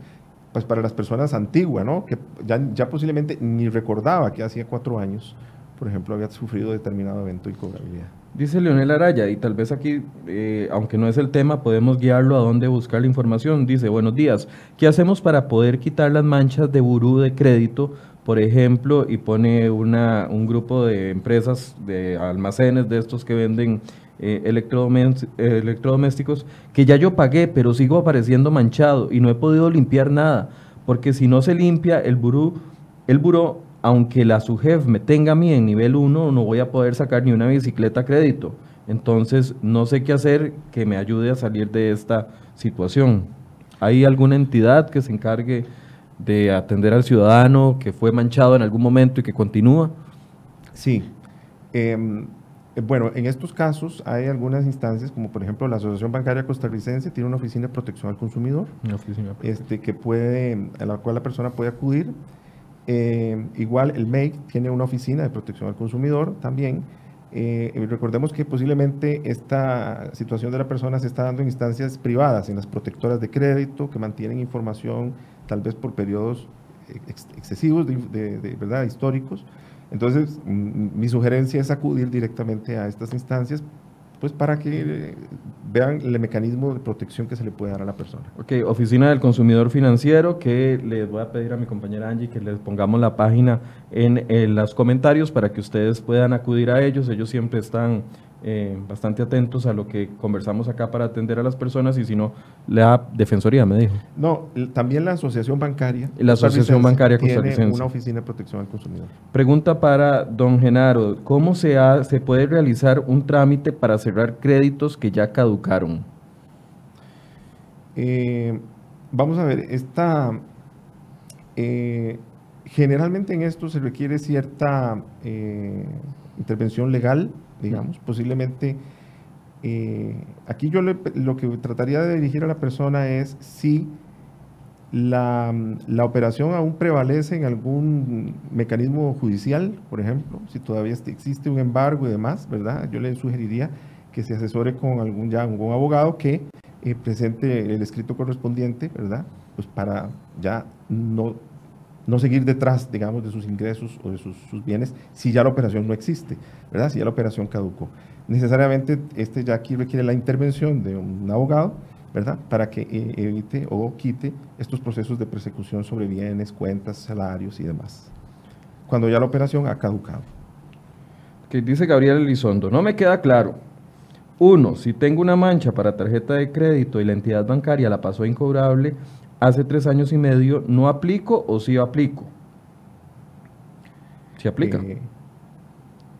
pues para las personas antiguas, ¿no? Que ya posiblemente ni recordaba que hacía cuatro años, por ejemplo, había sufrido determinado evento de cobrabilidad. Dice Leonel Araya, y tal vez aquí, eh, aunque no es el tema, podemos guiarlo a dónde buscar la información. Dice, buenos días, ¿qué hacemos para poder quitar las manchas de burú de crédito por ejemplo, y pone una, un grupo de empresas, de almacenes de estos que venden eh, electrodomésticos, que ya yo pagué, pero sigo apareciendo manchado y no he podido limpiar nada, porque si no se limpia el buró, el buró, aunque la SUGEF me tenga a mí en nivel 1, no voy a poder sacar ni una bicicleta a crédito. Entonces, no sé qué hacer que me ayude a salir de esta situación. ¿Hay alguna entidad que se encargue de atender al ciudadano que fue manchado en algún momento y que continúa? Sí. Em, eh, bueno, en estos casos hay algunas instancias, como por ejemplo la Asociación Bancaria Costarricense tiene una oficina de protección al consumidor, este, que puede, a la cual la persona puede acudir. Em, igual el MEIC tiene una oficina de protección al consumidor también. Eh, recordemos que posiblemente esta situación de la persona se está dando en instancias privadas, en las protectoras de crédito que mantienen información tal vez por periodos excesivos de, verdad históricos. Entonces, mi sugerencia es acudir directamente a estas instancias pues para que eh, vean el mecanismo de protección que se le puede dar a la persona. Ok, Oficina del Consumidor Financiero, que les voy a pedir a mi compañera Angie que les pongamos la página en, en los comentarios para que ustedes puedan acudir a ellos. Ellos siempre están eh, bastante atentos a lo que conversamos acá para atender a las personas y si no, la Defensoría me dijo. No, también la Asociación Bancaria. La Asociación Bancaria tiene una oficina de protección al consumidor. Pregunta para don Genaro, ¿cómo se, ha, se puede realizar un trámite para cerrar créditos que ya caducaron? Eh, vamos a ver, esta... Eh, generalmente en esto se requiere cierta intervención legal, digamos. Posiblemente, eh, aquí yo lo que trataría de dirigir a la persona es si la, operación aún prevalece en algún mecanismo judicial, por ejemplo, si todavía existe un embargo y demás, ¿verdad? Yo le sugeriría que se asesore con algún, ya, algún abogado que eh, presente el escrito correspondiente, ¿verdad? Pues para ya no no seguir detrás, digamos, de sus ingresos o de sus, bienes si ya la operación no existe, ¿verdad? Si ya la operación caducó. Necesariamente este ya aquí requiere la intervención de un abogado, ¿verdad? Para que eh, evite o quite estos procesos de persecución sobre bienes, cuentas, salarios y demás. Cuando ya la operación ha caducado. Que dice Gabriel Elizondo, no me queda claro. Uno, si tengo una mancha para tarjeta de crédito y la entidad bancaria la pasó incobrable, hace tres años y medio, ¿no aplico o sí aplico? ¿Sí aplica? Eh,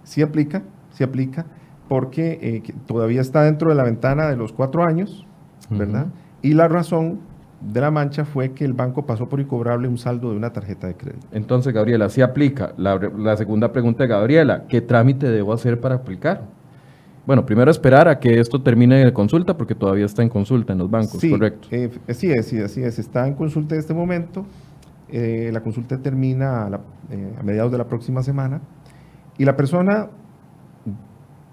sí aplica, sí aplica, porque eh, todavía está dentro de la ventana de los cuatro años, ¿verdad? Y la razón de la mancha fue que el banco pasó por incobrable un saldo de una tarjeta de crédito. Entonces, Gabriela, sí aplica. La, la segunda pregunta de Gabriela, ¿qué trámite debo hacer para aplicar? Bueno, primero esperar a que esto termine de consulta, porque todavía está en consulta en los bancos, sí, ¿correcto? Eh, sí, sí, así es. Está en consulta en este momento. Eh, la consulta termina eh, a, mediados de la próxima semana. Y la persona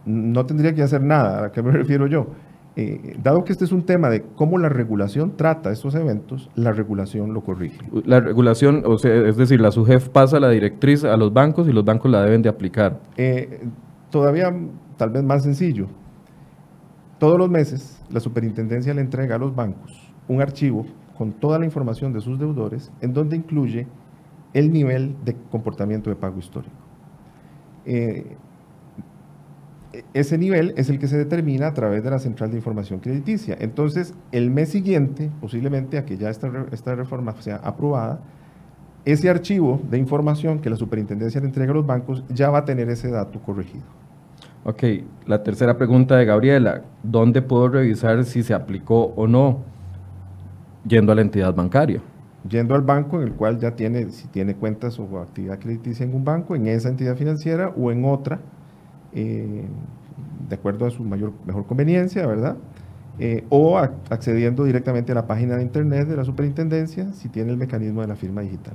no tendría que hacer nada. ¿A qué me refiero yo? Eh, dado que este es un tema de cómo la regulación trata estos eventos, la regulación lo corrige. La regulación, o sea, es decir, la SUGEF pasa la directriz a los bancos y los bancos la deben de aplicar. Todavía tal vez más sencillo. Todos los meses, la superintendencia le entrega a los bancos un archivo con toda la información de sus deudores, en donde incluye el nivel de comportamiento de pago histórico. Eh, ese nivel es el que se determina a través de la central de información crediticia. Entonces, el mes siguiente, posiblemente a que ya esta, esta reforma sea aprobada, ese archivo de información que la superintendencia le entrega a los bancos ya va a tener ese dato corregido. Ok, la tercera pregunta de Gabriela, ¿dónde puedo revisar si se aplicó o no? Yendo a la entidad bancaria. Yendo al banco en el cual ya tiene, si tiene cuentas o actividad crediticia en un banco, en esa entidad financiera o en otra, eh, de acuerdo a su mayor, mejor conveniencia, ¿verdad? Eh, o accediendo directamente a la página de internet de la superintendencia si tiene el mecanismo de la firma digital.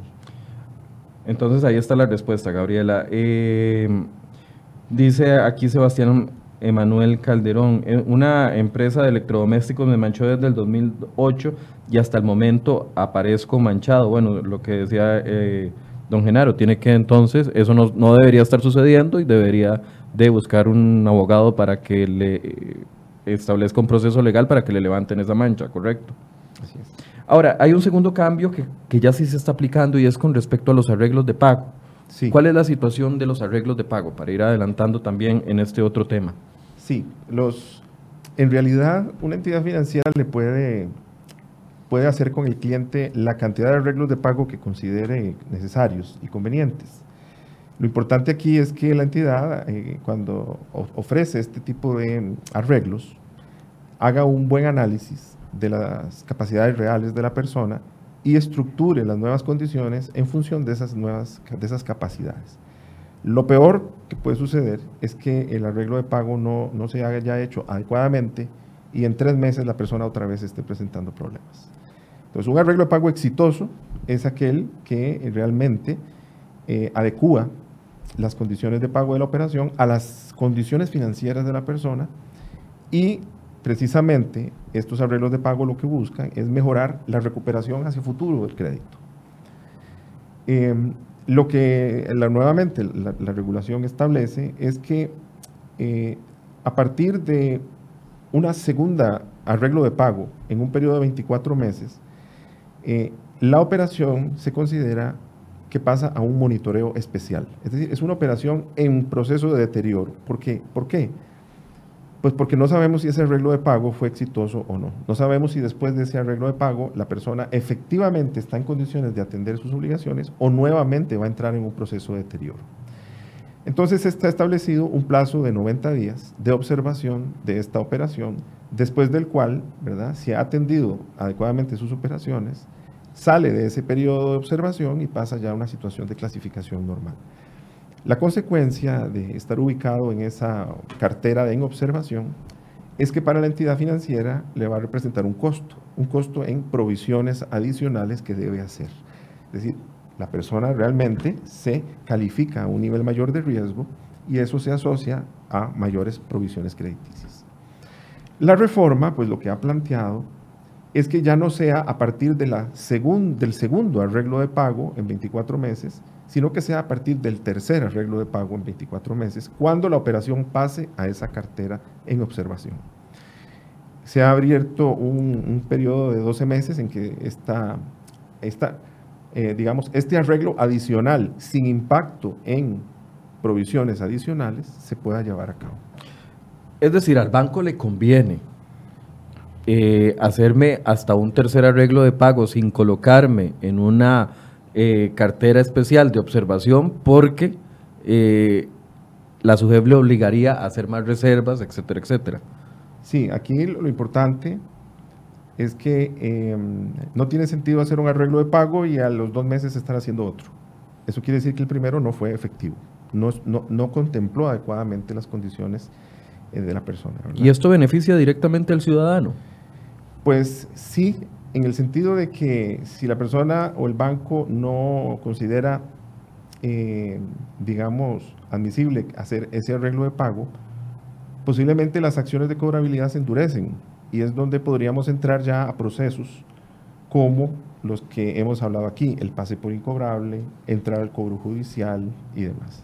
Entonces ahí está la respuesta, Gabriela. Eh, Dice aquí Sebastián Emanuel Calderón, eh, una empresa de electrodomésticos me manchó desde el 2008 y hasta el momento aparezco manchado. Bueno, lo que decía eh, don Genaro, tiene que entonces, eso no, no, debería estar sucediendo y debería de buscar un abogado para que le eh, establezca un proceso legal para que le levanten esa mancha, ¿correcto? Así es. Ahora, hay un segundo cambio que, que ya sí se está aplicando y es con respecto a los arreglos de pago. ¿Cuál es la situación de los arreglos de pago? Para ir adelantando también en este otro tema. Sí, los, en realidad una entidad financiera le puede, puede hacer con el cliente la cantidad de arreglos de pago que considere necesarios y convenientes. Lo importante aquí es que la entidad, eh, cuando ofrece este tipo de arreglos, haga un buen análisis de las capacidades reales de la persona y estructure las nuevas condiciones en función de esas nuevas de esas capacidades. Lo peor que puede suceder es que el arreglo de pago no, no se haya hecho adecuadamente y en tres meses la persona otra vez esté presentando problemas. Entonces, un arreglo de pago exitoso es aquel que realmente eh, adecua las condiciones de pago de la operación a las condiciones financieras de la persona y precisamente estos arreglos de pago lo que buscan es mejorar la recuperación hacia futuro del crédito. Em, lo que la, nuevamente la, regulación establece es que eh, a partir de una segunda arreglo de pago en un periodo de 24 meses, eh, la operación se considera que pasa a un monitoreo especial. Es decir, es una operación en proceso de deterioro. ¿Por qué? ¿Por qué? Pues porque no sabemos si ese arreglo de pago fue exitoso o no. No sabemos si después de ese arreglo de pago la persona efectivamente está en condiciones de atender sus obligaciones o nuevamente va a entrar en un proceso de deterioro. Entonces está establecido un plazo de 90 días de observación de esta operación, después del cual, ¿verdad? Si ha atendido adecuadamente sus operaciones, sale de ese periodo de observación y pasa ya a una situación de clasificación normal. La consecuencia de estar ubicado en esa cartera de en observación es que para la entidad financiera le va a representar un costo, un costo en provisiones adicionales que debe hacer. Es decir, la persona realmente se califica a un nivel mayor de riesgo y eso se asocia a mayores provisiones crediticias. La reforma, pues lo que ha planteado es que ya no sea a partir de la del segundo arreglo de pago en 24 meses, sino que sea a partir del tercer arreglo de pago en 24 meses, cuando la operación pase a esa cartera en observación. Se ha abierto un, periodo de 12 meses en que esta, esta eh, digamos, este arreglo adicional, sin impacto en provisiones adicionales, se pueda llevar a cabo. Es decir, al banco le conviene eh, hacerme hasta un tercer arreglo de pago sin colocarme en una eh, cartera especial de observación porque eh, la SUGEB le obligaría a hacer más reservas, etcétera, etcétera. Sí, aquí lo, importante es que em, no tiene sentido hacer un arreglo de pago y a los dos meses estar haciendo otro. Eso quiere decir que el primero no fue efectivo, no, no, contempló adecuadamente las condiciones de persona. ¿Y esto beneficia directamente al ciudadano? Pues sí, en el sentido de que si la persona o el banco no considera, eh, digamos, admisible hacer ese arreglo de pago, posiblemente las acciones de cobrabilidad se endurecen y es donde podríamos entrar ya a procesos como los que hemos hablado aquí, el pase por incobrable, entrar al cobro judicial y demás.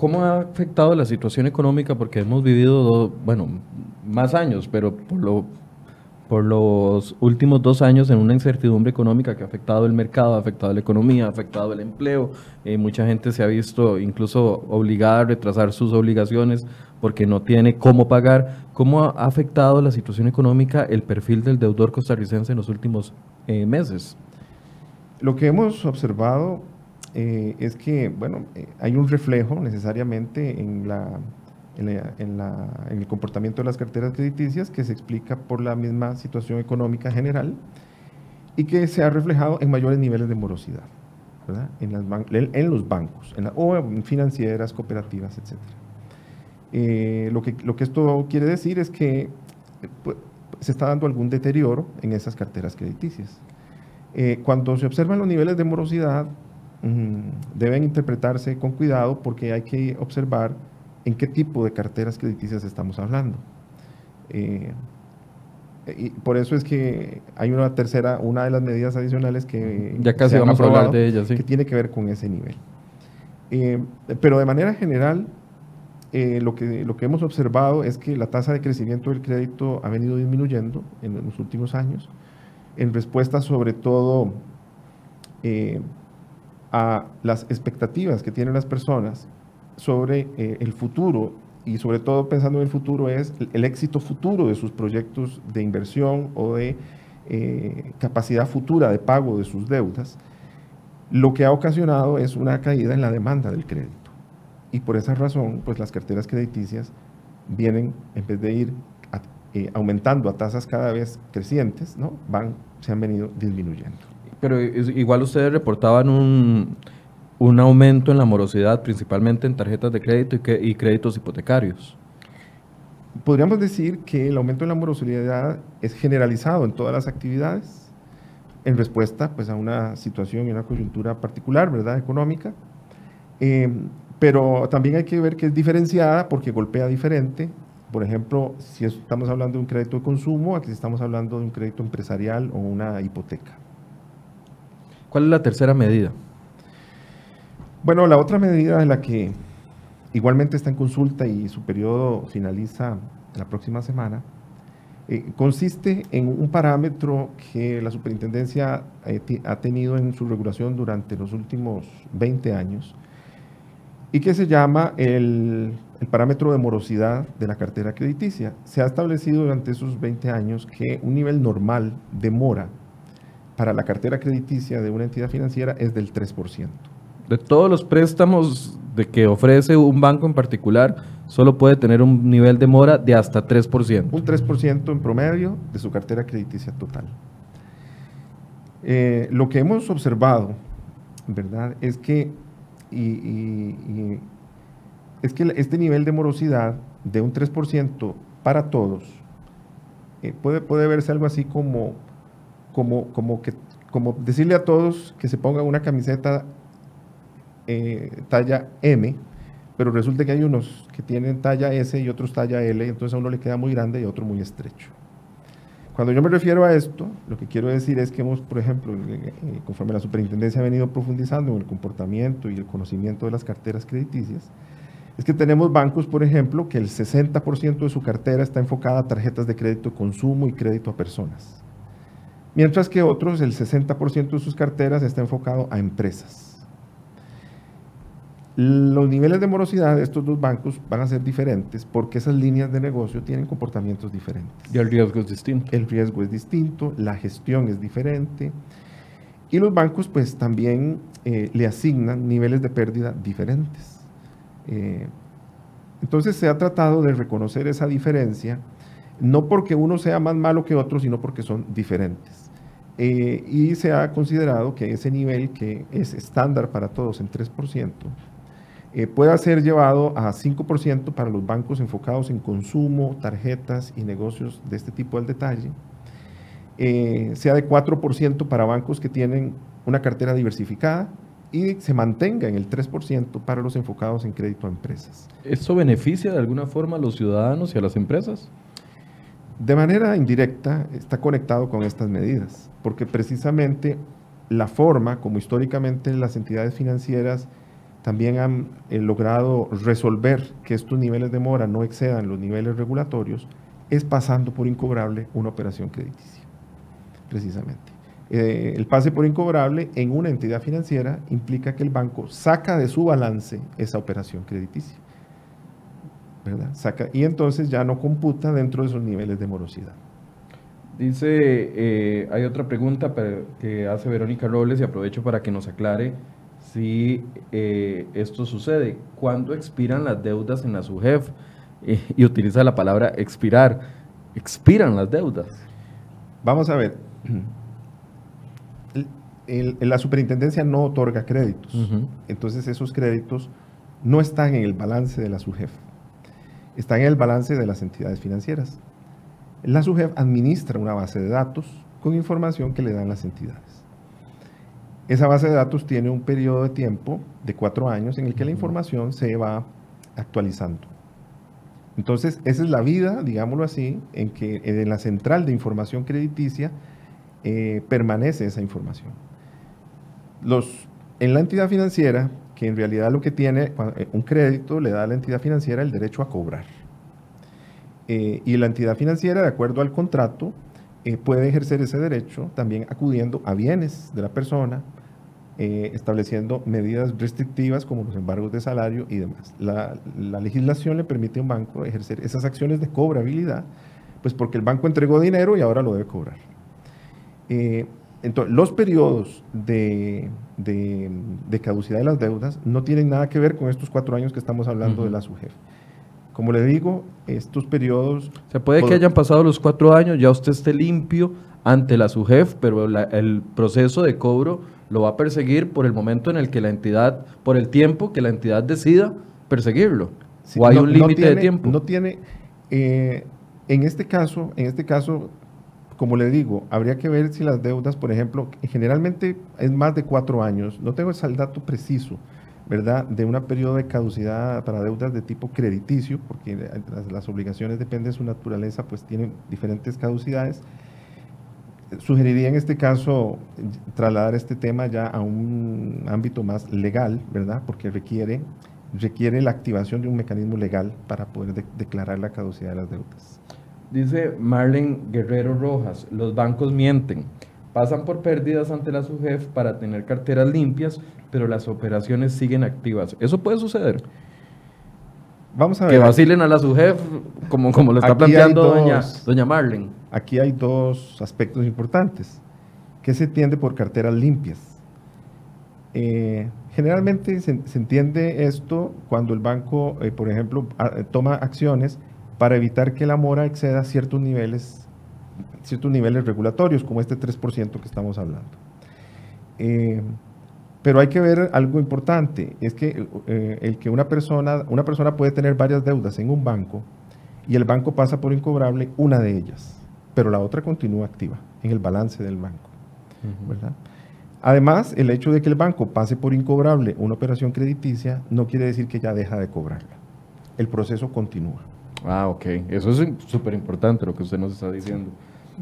¿Cómo ha afectado la situación económica? Porque hemos vivido, bueno, más años, pero por lo por los últimos dos años en una incertidumbre económica que ha afectado el mercado, ha afectado la economía, ha afectado el empleo. Eh, mucha gente se ha visto incluso obligada a retrasar sus obligaciones porque no tiene cómo pagar. ¿Cómo ha afectado la situación económica el perfil del deudor costarricense en los últimos eh, meses? Lo que hemos observado eh, es que, bueno, hay un reflejo necesariamente en la en, el comportamiento de las carteras crediticias que se explica por la misma situación económica general y que se ha reflejado en mayores niveles de morosidad en, los bancos o en financieras, cooperativas, etc. Eh, lo, que, lo que esto quiere decir es que pues, se está dando algún deterioro en esas carteras crediticias. Eh, cuando se observan los niveles de morosidad, deben interpretarse con cuidado porque hay que observar en qué tipo de carteras crediticias estamos hablando. Eh, y por eso es que hay una tercera, una de las medidas adicionales que ya casi vamos a hablar de ellas, que tiene que ver con ese nivel. Eh, pero de manera general, eh, lo, que, lo que hemos observado es que la tasa de crecimiento del crédito ha venido disminuyendo en los últimos años, en respuesta sobre todo a las expectativas que tienen las personas sobre eh, el futuro y sobre todo pensando en el futuro es el, éxito futuro de sus proyectos de inversión o de eh, capacidad futura de pago de sus deudas, lo que ha ocasionado es una caída en la demanda del crédito. Y por esa razón, pues las carteras crediticias vienen, en vez de ir eh, aumentando a tasas cada vez crecientes, ¿no? Van, se han venido disminuyendo. Pero igual ustedes reportaban un, un aumento en la morosidad, principalmente en tarjetas de crédito y, créditos hipotecarios. Podríamos decir que el aumento en la morosidad es generalizado en todas las actividades en respuesta pues, a una situación y una coyuntura particular, ¿verdad?, económica. Eh, pero también hay que ver que es diferenciada porque golpea diferente. Por ejemplo, si estamos hablando de un crédito de consumo, aquí estamos hablando de un crédito empresarial o una hipoteca. ¿Cuál es la tercera medida? Bueno, la otra medida de la que igualmente está en consulta y su periodo finaliza la próxima semana, eh, consiste en un parámetro que la superintendencia eh, ha tenido en su regulación durante los últimos 20 años y que se llama el, el, parámetro de morosidad de la cartera crediticia. Se ha establecido durante esos 20 años que un nivel normal de mora para la cartera crediticia de una entidad financiera es del 3% de todos los préstamos de que ofrece un banco en particular, solo puede tener un nivel de mora de hasta 3%. Un 3% en promedio de su cartera crediticia total. Eh, lo que hemos observado, ¿verdad? Es que, es que este nivel de morosidad de un 3% para todos eh, puede, puede verse algo así como, como, como, que, como decirle a todos que se pongan una camiseta eh, talla M, pero resulta que hay unos que tienen talla S y otros talla L, entonces a uno le queda muy grande y a otro muy estrecho. cuando yo me refiero a esto, lo que quiero decir es que hemos, por ejemplo, conforme la superintendencia ha venido profundizando en el comportamiento y el conocimiento de las carteras crediticias, es que tenemos bancos, por ejemplo, que el 60% de su cartera está enfocada a tarjetas de crédito consumo y crédito a personas, mientras que otros, el 60% de sus carteras está enfocado a empresas. Los niveles de morosidad de estos dos bancos van a ser diferentes porque esas líneas de negocio tienen comportamientos diferentes. Y el riesgo es distinto. El riesgo es distinto, la gestión es diferente. Y los bancos pues también eh, le asignan niveles de pérdida diferentes. Eh, entonces se ha tratado de reconocer esa diferencia, no porque uno sea más malo que otro, sino porque son diferentes. Eh, y se ha considerado que ese nivel que es estándar para todos en 3%, eh, pueda ser llevado a 5% para los bancos enfocados en consumo, tarjetas y negocios de este tipo del detalle, sea de 4% para bancos que tienen una cartera diversificada y se mantenga en el 3% para los enfocados en crédito a empresas. ¿Esto beneficia de alguna forma a los ciudadanos y a las empresas? De manera indirecta está conectado con estas medidas, porque precisamente la forma como históricamente las entidades financieras también han eh, logrado resolver que estos niveles de mora no excedan los niveles regulatorios, es pasando por incobrable una operación crediticia, precisamente. Eh, el pase por incobrable en una entidad financiera implica que el banco saca de su balance esa operación crediticia. ¿Verdad? Saca, y entonces ya no computa dentro de esos niveles de morosidad. Dice, eh, hay otra pregunta que hace Verónica Robles y aprovecho para que nos aclare si eh, esto sucede. ¿Cuándo expiran las deudas en la SUGEF? y utiliza la palabra expirar. ¿Expiran las deudas? Vamos a ver la superintendencia no otorga créditos. Entonces esos créditos no están en el balance de la SUGEF, están en el balance de las entidades financieras. La SUGEF administra una base de datos con información que le dan las entidades. Esa base de datos tiene un periodo de tiempo de cuatro años en el que la información se va actualizando. Entonces, esa es la vida, digámoslo así, en que en la central de información crediticia eh, permanece esa información los, en la entidad financiera, que en realidad lo que tiene, eh, un crédito le da a la entidad financiera el derecho a cobrar. Eh, y la entidad financiera, de acuerdo al contrato, eh, puede ejercer ese derecho también acudiendo a bienes de la persona, estableciendo medidas restrictivas como los embargos de salario y demás. La, la, legislación le permite a un banco ejercer esas acciones de cobrabilidad, pues porque el banco entregó dinero y ahora lo debe cobrar. Entonces, los periodos de, caducidad de las deudas no tienen nada que ver con estos cuatro años que estamos hablando de la SUGEF. Como le digo, estos periodos... Se puede que hayan pasado los cuatro años, ya usted esté limpio ante la SUGEF, pero el proceso de cobro lo va a perseguir por el momento en el que la entidad, por el tiempo que la entidad decida perseguirlo. ¿O hay un límite de tiempo? No tiene... Eh, en este caso, en este caso como le digo, habría que ver si las deudas, por ejemplo, generalmente es más de cuatro años, no tengo el dato preciso, ¿verdad?, de un periodo de caducidad para deudas de tipo crediticio, porque las, obligaciones dependen de su naturaleza, pues tienen diferentes caducidades. Sugeriría en este caso trasladar este tema ya a un ámbito más legal, ¿verdad?, porque requiere, requiere la activación de un mecanismo legal para poder declarar la caducidad de las deudas. Dice Marlene Guerrero Rojas, los bancos mienten. Pasan por pérdidas ante la SUGEF para tener carteras limpias, pero las operaciones siguen activas. ¿Eso puede suceder? Vamos a ver. Que vacilen a la SUGEF, como, como lo está planteando doña, doña Marlene. Aquí hay dos aspectos importantes. ¿Qué se entiende por carteras limpias? Eh, generalmente se, entiende esto cuando el banco, eh, por ejemplo, toma acciones para evitar que la mora exceda ciertos niveles, ciertos niveles regulatorios, como este 3% que estamos hablando. Eh, pero hay que ver algo importante, es que eh, el que una persona, una persona puede tener varias deudas en un banco y el banco pasa por incobrable una de ellas, pero la otra continúa activa en el balance del banco. Además, el hecho de que el banco pase por incobrable una operación crediticia no quiere decir que ya deja de cobrarla. El proceso continúa. Ah, ok. Eso es súper importante lo que usted nos está diciendo.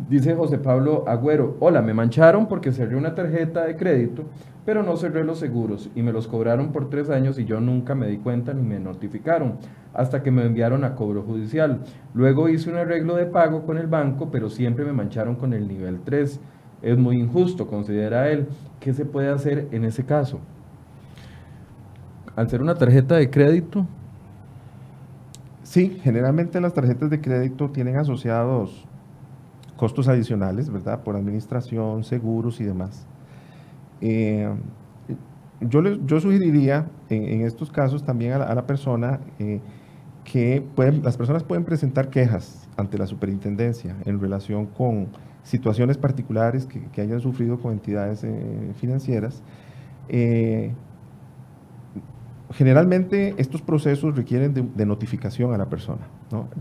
Dice José Pablo Agüero, hola, me mancharon porque cerré una tarjeta de crédito, pero no cerré los seguros y me los cobraron por tres años y yo nunca me di cuenta ni me notificaron hasta que me enviaron a cobro judicial. Luego hice un arreglo de pago con el banco, pero siempre me mancharon con el nivel 3. Es muy injusto, considera él. ¿Qué se puede hacer en ese caso? Al ser una tarjeta de crédito. Sí, generalmente las tarjetas de crédito tienen asociados costos adicionales, ¿verdad? Por administración, seguros y demás. Eh, yo, yo sugeriría en, estos casos también a la, persona eh, que las personas pueden presentar quejas ante la superintendencia en relación con situaciones particulares que, hayan sufrido con entidades eh, financieras. Generalmente estos procesos requieren de, notificación a la persona.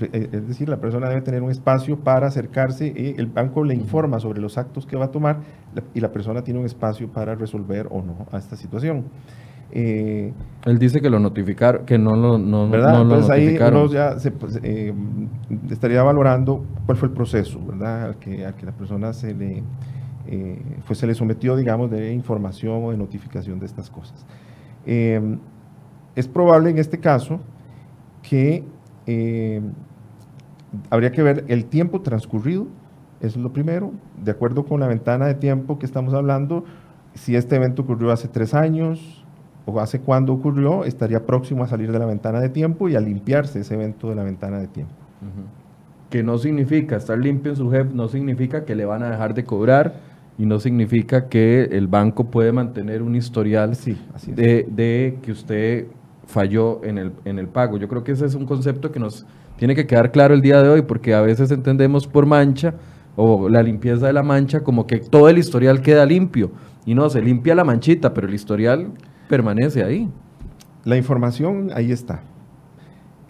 Eh, es decir, la persona debe tener un espacio para acercarse y el banco le informa sobre los actos que va a tomar y la persona tiene un espacio para resolver o no a esta situación. Eh, Él dice que lo notificaron, que no lo, no, ¿verdad? Entonces ahí uno ya se, pues, eh, estaría valorando cuál fue el proceso, ¿verdad? Al que, que la persona se le, pues se le sometió, digamos, de información o de notificación de estas cosas es probable en este caso que eh, habría que ver el tiempo transcurrido, eso es lo primero, de acuerdo con la ventana de tiempo que estamos hablando, si este evento ocurrió hace tres años o hace cuándo ocurrió, estaría próximo a salir de la ventana de tiempo y a limpiarse ese evento de la ventana de tiempo. Que no significa estar limpio en su jefe, no significa que le van a dejar de cobrar y no significa que el banco puede mantener un historial sí, de, de, que usted falló en el, en el pago. Yo creo que ese es un concepto que nos tiene que quedar claro el día de hoy, porque a veces entendemos por mancha o la limpieza de la mancha como que todo el historial queda limpio. Y no, se limpia la manchita, pero el historial permanece ahí. La información ahí está.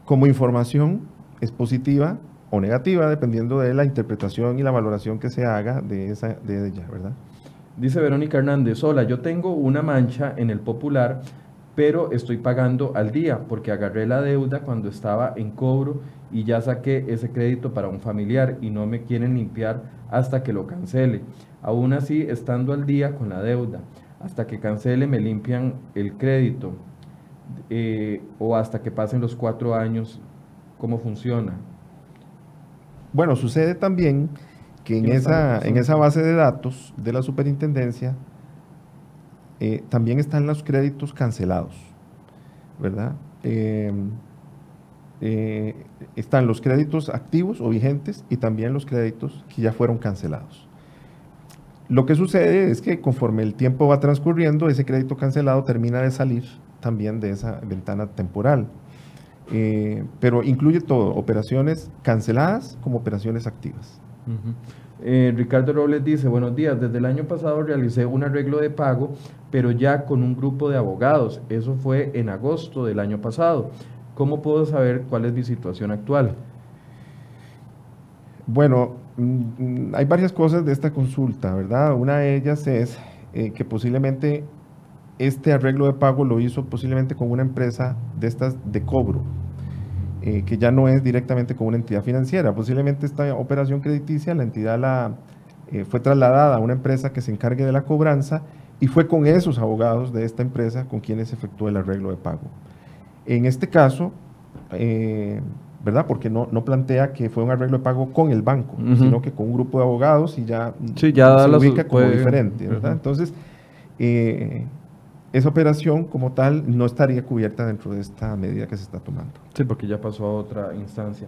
Como información es positiva o negativa, dependiendo de la interpretación y la valoración que se haga de, esa, de ella, ¿verdad? Dice Verónica Hernández, hola, yo tengo una mancha en el popular pero estoy pagando al día porque agarré la deuda cuando estaba en cobro y ya saqué ese crédito para un familiar y no me quieren limpiar hasta que lo cancele. Aún así, estando al día con la deuda, hasta que cancele me limpian el crédito eh, o hasta que pasen los cuatro años, ¿cómo funciona? Bueno, sucede también que en esa, en esa base de datos de la superintendencia eh, también están los créditos cancelados, ¿verdad? Eh, eh, están los créditos activos o vigentes y también los créditos que ya fueron cancelados. Lo que sucede es que conforme el tiempo va transcurriendo, ese crédito cancelado termina de salir también de esa ventana temporal. pero incluye todo, operaciones canceladas como operaciones activas. Eh, Ricardo Robles dice, buenos días, desde el año pasado realicé un arreglo de pago, pero ya con un grupo de abogados. Eso fue en agosto del año pasado. ¿Cómo puedo saber cuál es mi situación actual? Bueno, mm, hay varias cosas de esta consulta, ¿verdad? Una de ellas es eh, que posiblemente este arreglo de pago lo hizo posiblemente con una empresa de estas de cobro, eh, que ya no es directamente con una entidad financiera. Posiblemente esta operación crediticia, la entidad la, eh, fue trasladada a una empresa que se encargue de la cobranza y fue con esos abogados de esta empresa con quienes efectuó el arreglo de pago. En este caso, eh, ¿verdad? Porque no, no plantea que fue un arreglo de pago con el banco, sino que con un grupo de abogados y ya, sí, ya se ubica como diferente, ¿verdad? Entonces, esa operación como tal no estaría cubierta dentro de esta medida que se está tomando. Sí, porque ya pasó a otra instancia.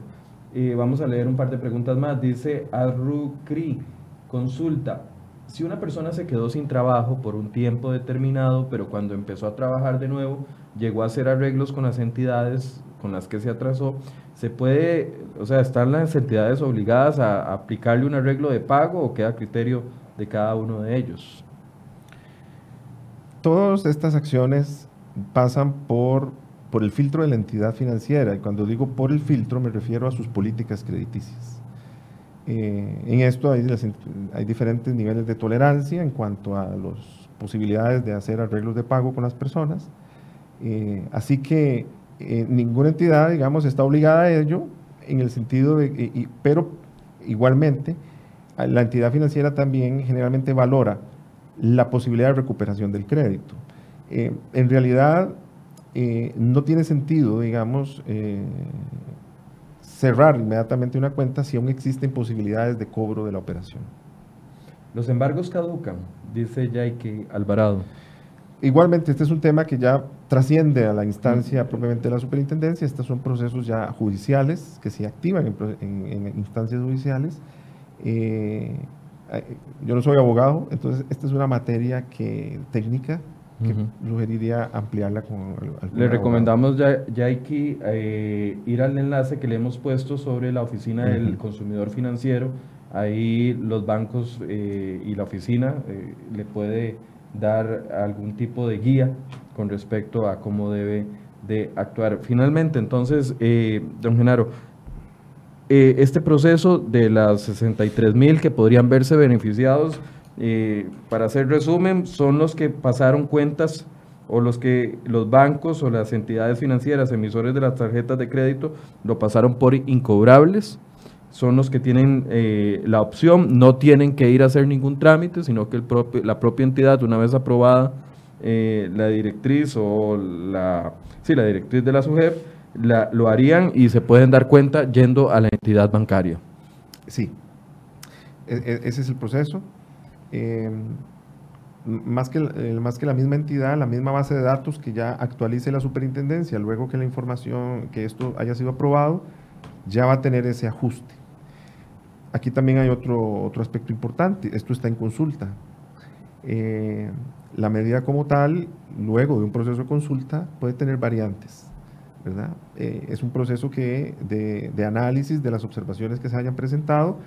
Vamos a leer un par de preguntas más. Dice Arrucri, consulta, si una persona se quedó sin trabajo por un tiempo determinado, pero cuando empezó a trabajar de nuevo, llegó a hacer arreglos con las entidades con las que se atrasó, ¿se puede, o sea, están las entidades obligadas a aplicarle un arreglo de pago o queda a criterio de cada uno de ellos? Todas estas acciones pasan por, por el filtro de la entidad financiera. Y cuando digo por el filtro me refiero a sus políticas crediticias. Eh, en esto hay, diferentes niveles de tolerancia en cuanto a las posibilidades de hacer arreglos de pago con las personas. Eh, así que eh, ninguna entidad, digamos, está obligada a ello en el sentido de, pero igualmente la entidad financiera también generalmente valora la posibilidad de recuperación del crédito. Eh, en realidad, eh, no tiene sentido, digamos, eh, cerrar inmediatamente una cuenta si aún existen posibilidades de cobro de la operación. Los embargos caducan, dice Yaiki Alvarado. Igualmente, este es un tema que ya trasciende a la instancia propiamente de la superintendencia. Estos son procesos ya judiciales que se activan en, instancias judiciales. Eh, yo no soy abogado, entonces esta es una materia que, técnica que sugeriría ampliarla con Le recomendamos ya, ya aquí eh, ir al enlace que le hemos puesto sobre la oficina del consumidor financiero. Ahí los bancos eh, y la oficina le puede dar algún tipo de guía con respecto a cómo debe de actuar. Finalmente, entonces, eh, don Genaro, eh, este proceso de las 63 mil que podrían verse beneficiados, eh, para hacer resumen, son los que pasaron cuentas o los que los bancos o las entidades financieras emisores de las tarjetas de crédito lo pasaron por incobrables. Son los que tienen eh, la opción, no tienen que ir a hacer ningún trámite, sino que el propio, la propia entidad, una vez aprobada eh, la directriz o la, sí, la directriz de la SUGEP, la, lo harían y se pueden dar cuenta yendo a la entidad bancaria. Sí, e, e, ese es el proceso. Em, más, que, más que la misma entidad, la misma base de datos que ya actualice la superintendencia, luego que la información, que esto haya sido aprobado, ya va a tener ese ajuste. Aquí también hay otro, otro aspecto importante, esto está en consulta. Eh, la medida como tal, luego de un proceso de consulta, puede tener variantes. Eh, es un proceso que, de, análisis de las observaciones que se hayan presentado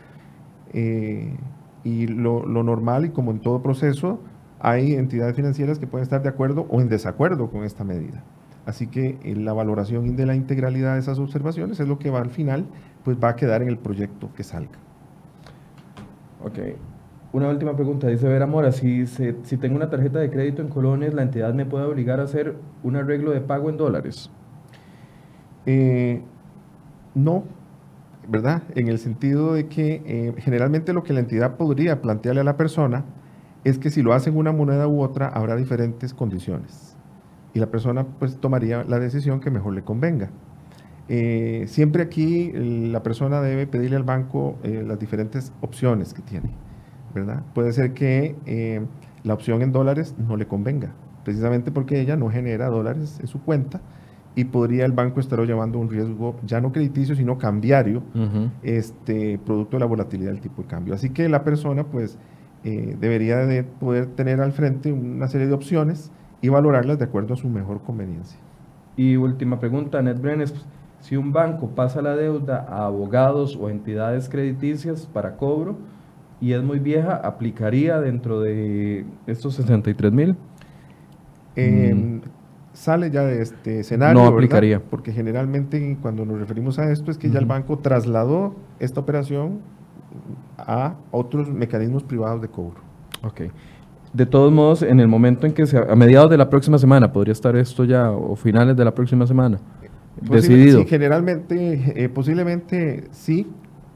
eh, y lo, normal y como en todo proceso, hay entidades financieras que pueden estar de acuerdo o en desacuerdo con esta medida. Así que la valoración de la integralidad de esas observaciones es lo que va al final, pues va a quedar en el proyecto que salga. Ok. Una última pregunta, dice Vera Mora, si, si tengo una tarjeta de crédito en colones, ¿la entidad me puede obligar a hacer un arreglo de pago en dólares? Eh, no, ¿verdad? En el sentido de que eh, generalmente lo que la entidad podría plantearle a la persona es que si lo hace en una moneda u otra, habrá diferentes condiciones. Y la persona pues tomaría la decisión que mejor le convenga. Eh, siempre aquí la persona debe pedirle al banco las diferentes opciones que tiene, ¿verdad? Puede ser que la opción en dólares no le convenga, precisamente porque ella no genera dólares en su cuenta y podría el banco estar llevando un riesgo ya no crediticio, sino cambiario, este, producto de la volatilidad del tipo de cambio. Así que la persona pues debería de poder tener al frente una serie de opciones y valorarlas de acuerdo a su mejor conveniencia. Y última pregunta, Ned Brenes, si un banco pasa la deuda a abogados o entidades crediticias para cobro y es muy vieja, ¿aplicaría dentro de estos 63 mil? Em, sale ya de este escenario. No aplicaría. Porque generalmente cuando nos referimos a esto es que ya el banco trasladó esta operación a otros mecanismos privados de cobro. Ok. De todos modos, en el momento en que sea, a mediados de la próxima semana, podría estar esto ya, o finales de la próxima semana decidido. Sí, generalmente, eh, posiblemente sí,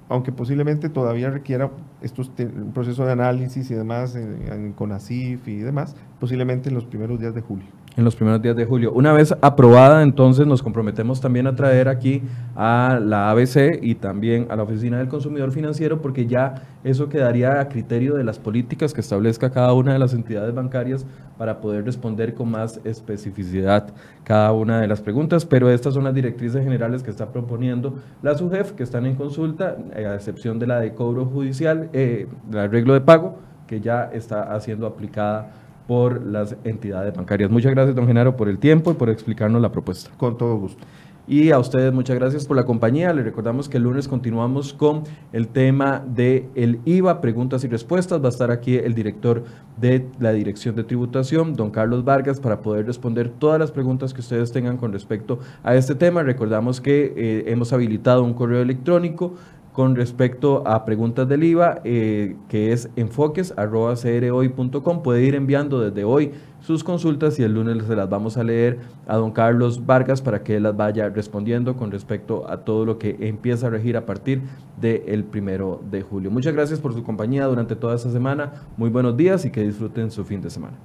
aunque posiblemente todavía requiera estos un proceso de análisis y demás en, en CONACIF y demás, posiblemente en los primeros días de julio en los primeros días de julio. Una vez aprobada, entonces nos comprometemos también a traer aquí a la ABC y también a la Oficina del Consumidor Financiero, porque ya eso quedaría a criterio de las políticas que establezca cada una de las entidades bancarias para poder responder con más especificidad cada una de las preguntas. Pero estas son las directrices generales que está proponiendo la SUGEF, que están en consulta, a excepción de la de cobro judicial, eh, el arreglo de pago, que ya está haciendo aplicada por las entidades bancarias. Muchas gracias, don Genaro, por el tiempo y por explicarnos la propuesta. Con todo gusto. Y a ustedes muchas gracias por la compañía. Les recordamos que el lunes continuamos con el tema de el IVA, preguntas y respuestas. Va a estar aquí el director de la Dirección de Tributación, don Carlos Vargas, para poder responder todas las preguntas que ustedes tengan con respecto a este tema. Recordamos que eh, hemos habilitado un correo electrónico con respecto a preguntas del IVA, eh, que es enfoques.crhoy.com. Puede ir enviando desde hoy sus consultas y el lunes se las vamos a leer a don Carlos Vargas para que él las vaya respondiendo con respecto a todo lo que empieza a regir a partir del primero de julio. Muchas gracias por su compañía durante toda esta semana. Muy buenos días y que disfruten su fin de semana.